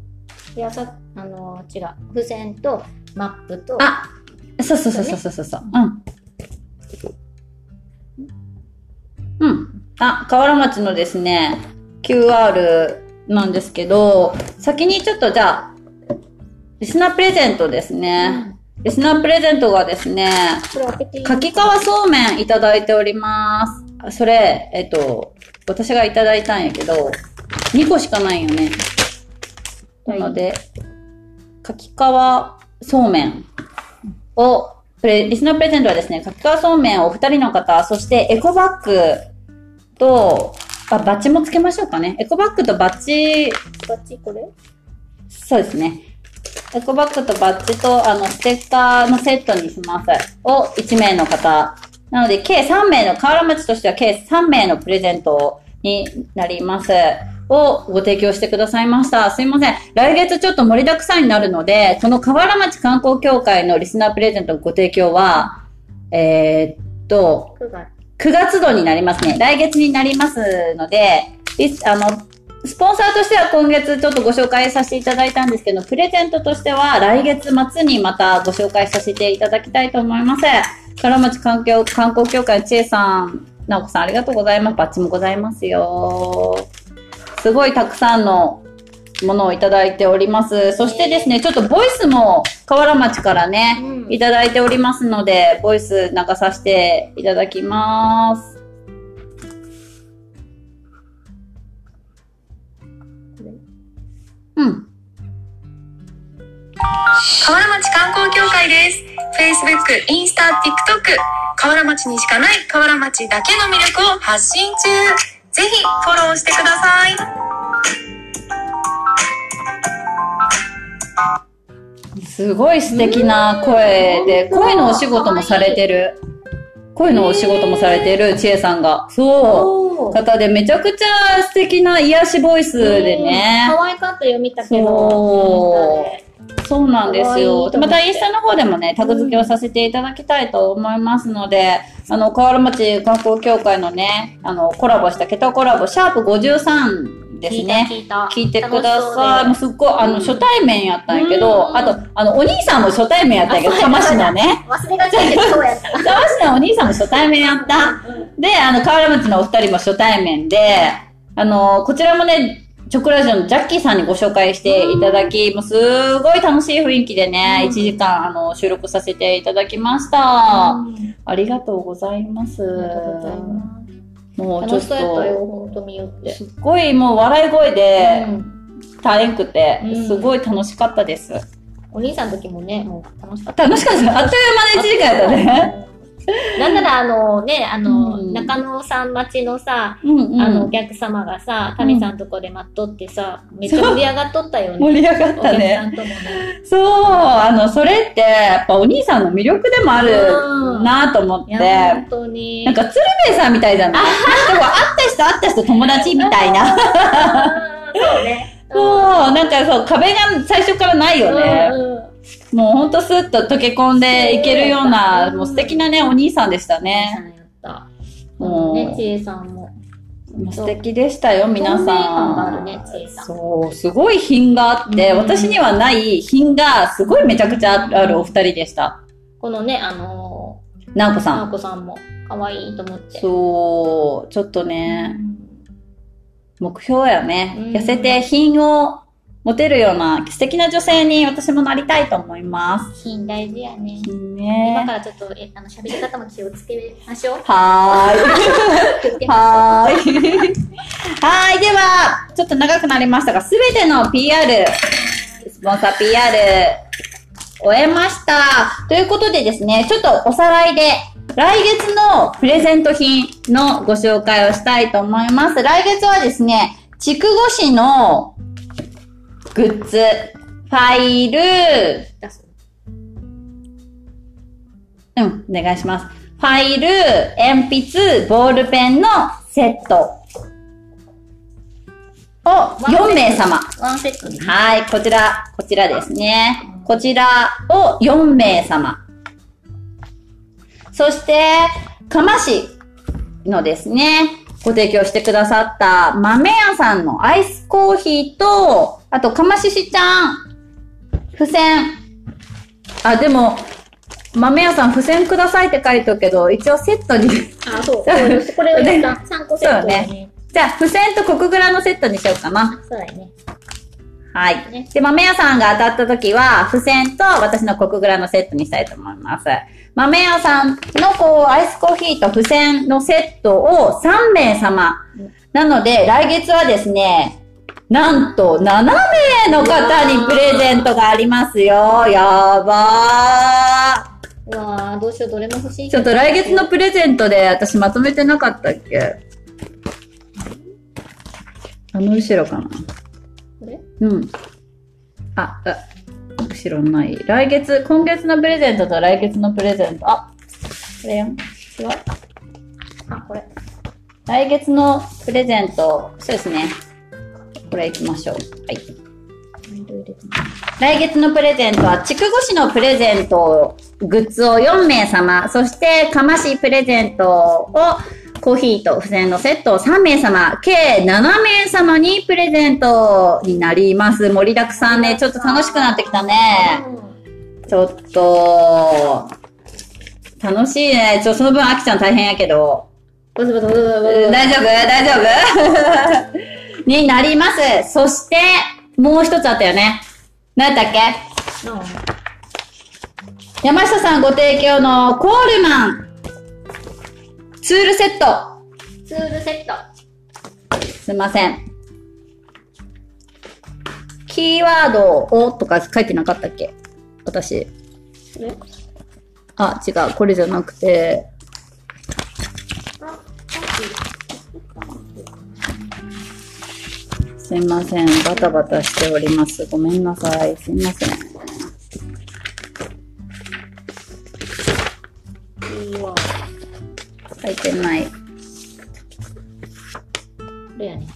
いや、さ、あの違う。付箋とマップと。あそうそうそうそうそうそう。うん。あ、河原町のですね、QR なんですけど、先にちょっとじゃあ、リスナープレゼントですね。リスナープレゼントがですね、柿川そうめんいただいております。あそれ、えっと、私がいただいたんやけど、2個しかないよね。なので、柿川そうめんを、リスナープレゼントはですね、柿川そうめんをお二人の方、そしてエコバッグと、あ、バッジもつけましょうかね。エコバッグとバッジ、バッチこれ？そうですね。エコバッグとバッジと、あの、ステッカーのセットにします。を1名の方。なので、計3名の、河原町としては計3名のプレゼントになります。をご提供してくださいました。すいません。来月ちょっと盛りだくさんになるので、この河原町観光協会のリスナープレゼントのご提供は、えーっと、9月。9月度になりますね。来月になりますので、あの、スポンサーとしては今月ちょっとご紹介させていただいたんですけど、プレゼントとしては来月末にまたご紹介させていただきたいと思います。唐町環境観光協会の千恵さん、直子さんありがとうございます。バッチもございますよ。すごいたくさんのものをいただいております。そしてですね、ちょっとボイスも河原町からね、うんいただいておりますので、ボイス流させていただきます。うん。河原町観光協会です。Facebook、インスタ、TikTok、河原町にしかない河原町だけの魅力を発信中。ぜひフォローしてください。すごい素敵な声で、声のお仕事もされてる。声のお仕事もされてる千恵さんが。そう。方でめちゃくちゃ素敵な癒しボイスでね。可愛かったよ、見たけど。そう。なんですよ。またインスタの方でもね、タグ付けをさせていただきたいと思いますので、あの、河原町観光協会のね、あの、コラボしたケタコラボ、シャープ53ですね。聞いた。聞いてください。もうすっごい、あの、初対面やったんやけうど、んあと、あの、お兄さんも初対面やったんやけど、あ玉市のね。で忘れがちだけど、そうやった。玉市のお兄さんも初対面やった。で、あの、河原町のお二人も初対面で、あの、こちらもね、チョコラジオのジャッキーさんにご紹介していただき、もうすごい楽しい雰囲気でね、1時間、あの、収録させていただきました。ありがとうございます。ありがとうございます。もうちょっ楽しそうやったよ、と、ほんと見よって。すっごいもう笑い声で、うん大変くてう、んすごい楽しかったです。お兄さんの時もね、もう楽しかった。楽しかった。あっという間の1時間やったね。なんならあのね、あの、うん中野さん町のさ、うんうん。あの、お客様がさ、タミさんとこで待っとってさ、めっちゃ盛り上がっとったよね。盛り上がったね。そう、あの、それって、やっぱお兄さんの魅力でもあるなと思って。本当に。なんか、鶴瓶さんみたいじゃないなんか会った人会った人友達みたいな。そうね。そう、なんかそう、壁が最初からないよね。うんうんもうほんとスッと溶け込んでいけるような、もう素敵なね、お兄さんでしたね。もうね、ちえさんも。素敵でしたよ、皆さん。そう、すごい品があって、うん私にはない品がすごいめちゃくちゃあるお二人でした。このね、あのー、なおこさ。なんおこさんも可愛いと思って。そう、ちょっとね、目標やね。うん痩せて品を持てるような素敵な女性に私もなりたいと思います。品大事やね。今ねからちょっと、え、あの、喋り方も気をつけましょう。はー い。はーい。はーい。では、ちょっと長くなりましたが、すべての PR、スポンサー PR、終えました。ということでですね、ちょっとおさらいで、来月のプレゼント品のご紹介をしたいと思います。来月はですね、筑後市のグッズ、ファイル、うん、お願いします。ファイル、鉛筆、ボールペンのセット。を4名様。はい、こちら、こちらですね。こちらを4名様。そして、釜市のですね、ご提供してくださった豆屋さんのアイスコーヒーと、あと、釜ししちゃん、付箋。あ、でも、豆屋さん付箋くださいって書いておくけど、一応セットに。あ、そう。これを言った。3個セットだそうねね。じゃあ、付箋とコクグラのセットにしようかな。そうだよね。はいね。で、豆屋さんが当たった時は、付箋と私のコクグラのセットにしたいと思います。豆屋さんのこう、アイスコーヒーと付箋のセットを3名様。なので、来月はですね、なんと7名の方にプレゼントがありますよ。やばー。うわーどうしよう、どれも欲しい。ちょっと来月のプレゼントで私まとめてなかったっけ？あの後ろかなこれ？うん。あ、あ後ろない。来月、今月のプレゼントと来月のプレゼント。あ、これやん。違うあ、これ。来月のプレゼント、そうですね。これ行きましょう。はい。来月のプレゼントは、筑後市のプレゼント、グッズを4名様、そして、かましプレゼントを、コーヒーと付箋のセットを3名様、計7名様にプレゼントになります。盛りだくさんね、ちょっと楽しくなってきたね。ちょっと、楽しいね。ちょ、その分、あきちゃん大変やけど。大丈夫？大丈夫？になります。そして、もう一つあったよね。何だっけ？うん山下さんご提供のコールマンツールセット。ツールセット。すいません。キーワードをとか書いてなかったっけ？私。あ、違う。これじゃなくて。すいません。バタバタしております。ごめんなさい。すいません。いいわ。書いてない。これやね。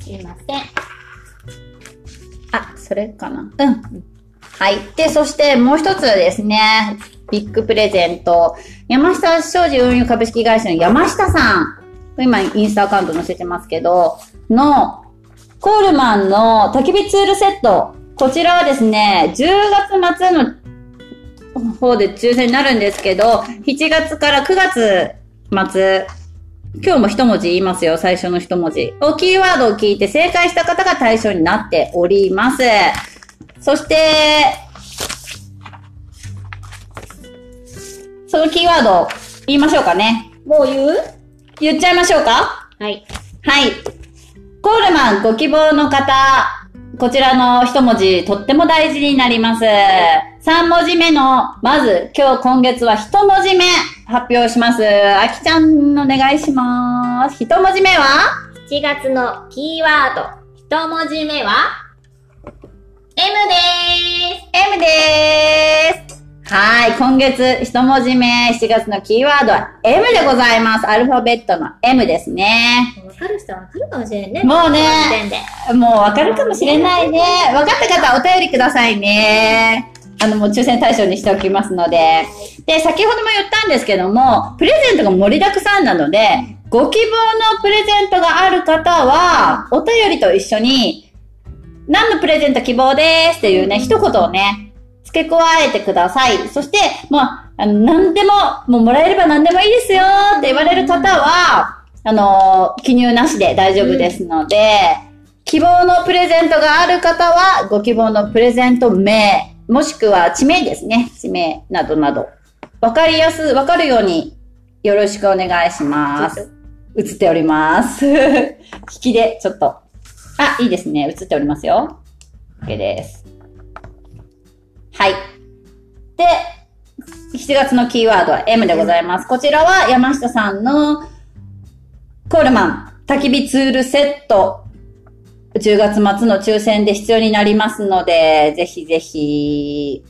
すいません。あ、それかな。うん。はい。で、そしてもう一つですね。ビッグプレゼント。山下商事運輸株式会社の山下さん。今、インスタアカウント載せてますけど、の、コールマンの焚き火ツールセット。こちらはですね、10月末の方で抽選になるんですけど、7月から9月末、今日も一文字言いますよ、最初の一文字。をキーワードを聞いて正解した方が対象になっております。そして、そのキーワード言いましょうかね。もう言う？言っちゃいましょうか？はい。はい。コールマンご希望の方こちらの一文字、とっても大事になります。3文字目の、まず、今日今月は一文字目、発表します。あきちゃん、お願いします。一文字目は？7月のキーワード、一文字目は？M で M でーす。はい。今月一文字目、7月のキーワードは M でございます。アルファベットの M ですね。わかる人はわかるかもしれないね。もうねもうわかるかもしれないね。わかった方はお便りくださいね。あの、もう抽選対象にしておきますので。で、先ほども言ったんですけども、プレゼントが盛りだくさんなので、ご希望のプレゼントがある方は、お便りと一緒に、何のプレゼント希望ですっていうね、一言をね、付け加えてください。そして、もう、あの、何でも、もうもらえれば何でもいいですよって言われる方は、あの、記入なしで大丈夫ですので、希望のプレゼントがある方は、ご希望のプレゼント名、もしくは地名ですね。地名などなど。わかりやす、わかるようによろしくお願いします。映っております。引きでちょっと。あ、いいですね。映っておりますよ。OK です。はい。で、7月のキーワードは M でございます。こちらは山下さんのコールマン焚き火ツールセット10月末の抽選で必要になりますので、ぜひぜひ、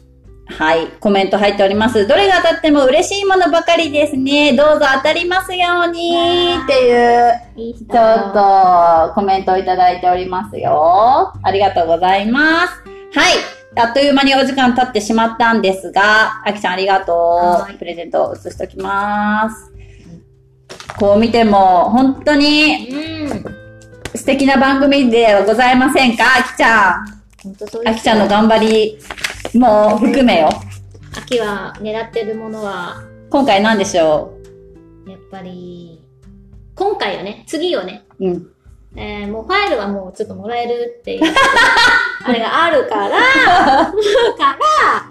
はい、コメント入っております。どれが当たっても嬉しいものばかりですね。どうぞ当たりますようにっていう。ちょっとコメントをいただいておりますよ。ありがとうございます。はい。あっという間にお時間経ってしまったんですが、あきちゃんありがとう。はいプレゼントを移しておきます。こう見ても、本当にうん。素敵な番組ではございませんかあきちゃん。ほんとそうですあきちゃんの頑張りも含めよ。秋は狙ってるものは、今回何でしょやっぱり、今回はね、次をね、ううん。えー、もうファイルはもうちょっともらえるっていう、あれがあるから、か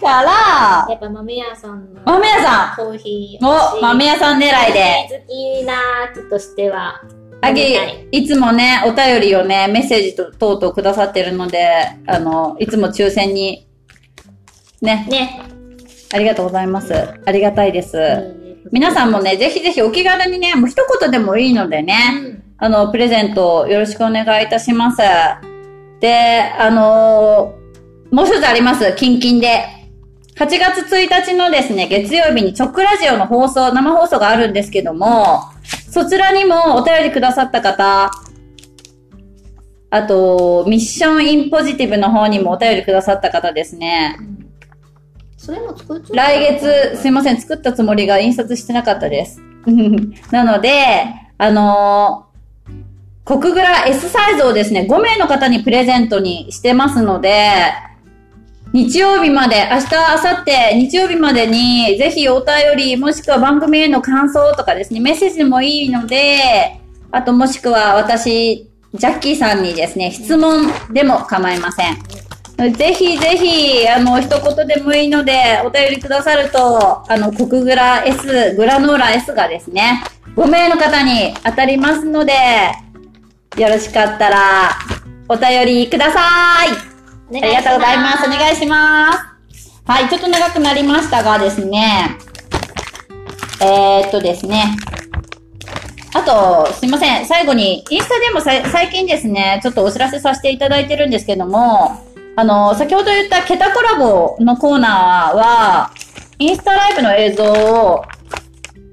ら、から、やっぱ豆屋さんの豆屋さコーヒーんお、豆屋さん狙いで。好きな人としては、あき飲みたい、いつもね、お便りをね、メッセージと等々くださってるので、あの、いつも抽選に、ね、ね、ありがとうございます。ありがたいです。うん皆さんもね、ぜひぜひお気軽にね、もう一言でもいいのでね、うんあの、プレゼントよろしくお願いいたします。で、あのーもう一つあります。キンキンで。8月1日のですね、月曜日にチョックラジオの放送、生放送があるんですけども、そちらにもお便りくださった方、あと、ミッションインポジティブの方にもお便りくださった方ですね。それも作っちゃう来月、すいません、作ったつもりが印刷してなかったです。なので、あのー、コクグラ S サイズをですね、5名の方にプレゼントにしてますので、日曜日まで、明日、明後日、日曜日までに、ぜひお便り、もしくは番組への感想とかですね、メッセージもいいので、あともしくは私、ジャッキーさんにですね、質問でも構いません。ぜひぜひ、あの、一言でもいいので、お便りくださると、あの、コクグラ S、グラノーラ S がですね、5名の方に当たりますので、よろしかったら、お便りください。あありがとうございます。お願いします。はい、ちょっと長くなりましたがですね、えー、っとですね、あと、すいません。最後に、インスタでもさ最近ですね、ちょっとお知らせさせていただいてるんですけども、あの、先ほど言ったケタコラボのコーナーは、インスタライブの映像を、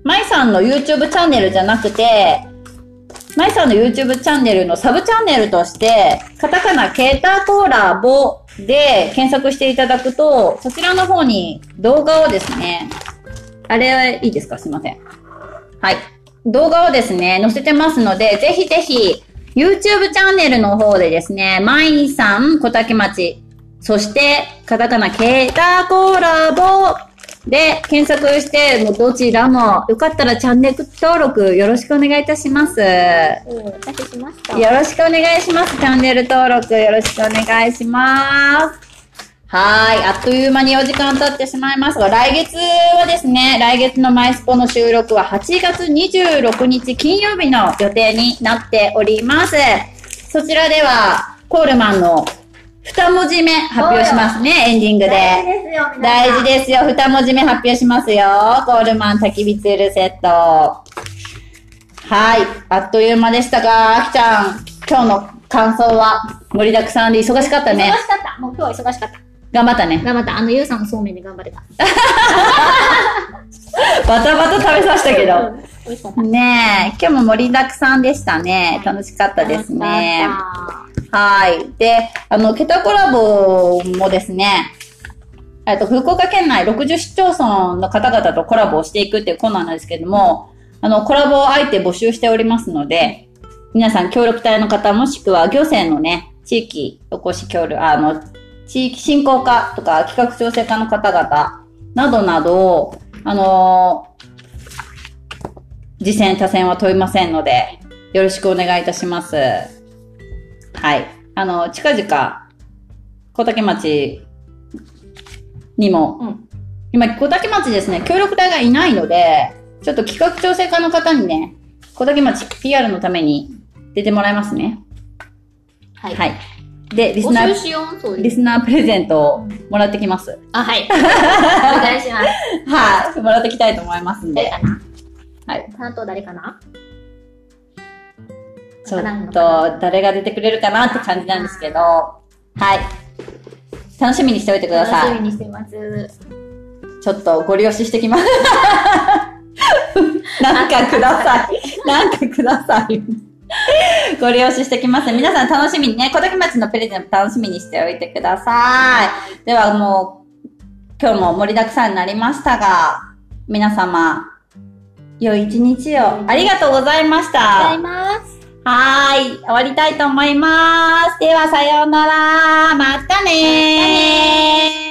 マイさんの YouTube チャンネルじゃなくて、マイさんの YouTube チャンネルのサブチャンネルとして、カタカナケータコーラボで検索していただくと、そちらの方に動画をですね、あれは、いいですか？すいません。はい。動画をですね、載せてますので、ぜひぜひ、YouTube チャンネルの方でですね、マイさん小竹町、そして、カタカナケータコーラボで検索して、もうどちらも、よかったらチャンネル登録よろしくお願いいたします。ようん、ししました。ろしくお願いします。チャンネル登録よろしくお願いします。はい。あっという間にお時間経ってしまいますが、来月はですね、来月のマイスポの収録は8月26日金曜日の予定になっております。そちらでは、コールマンの二文字目発表しますね、エンディングで。大事ですよ。二文字目発表しますよ。コールマン焚き火ツールセット。はい。あっという間でしたが、あきちゃん、今日の感想は？盛りだくさんで忙しかった忙しねか。った。もう今日は忙しかった。頑張ったね。頑張った。あの、ゆうさんのそうめんで頑張れた。バタバタ食べさせたけど。ねえ、今日も盛りだくさんでしたね。楽しかったですね。はい。で、あの、ケタコラボもですね、えっと、福岡県内60市町村の方々とコラボをしていくっていうコーナーなんですけども、あの、コラボ相手募集しておりますので、皆さん協力隊の方もしくは行政のね、地域おこし協力、あの、地域振興課とか企画調整課の方々などなど、あの次戦他戦は問いませんので、よろしくお願いいたします。はい。あの、近々、小竹町にも、うん今、小竹町ですね、協力隊がいないので、ちょっと企画調整課の方にね、小竹町 PR のために出てもらいますね。はい。はい。で、リスナー。リスナープレゼントをもらってきます。あ、はい。お願いします。はい。もらってきたいと思いますんで。誰かな？はい。担当誰かな？ちょっと、誰が出てくれるかなって感じなんですけど、はい。楽しみにしておいてください。楽しみにしてます。ちょっとご利用ししてきます。なんかください。なんかください。ご利用ししてきます。皆さん楽しみにね、小竹町のプレゼント楽しみにしておいてください。ではもう、今日も盛りだくさんになりましたが、皆様、良い一日をありがとうございました。ございます。はい。終わりたいと思います。では、さようなら。またねまたね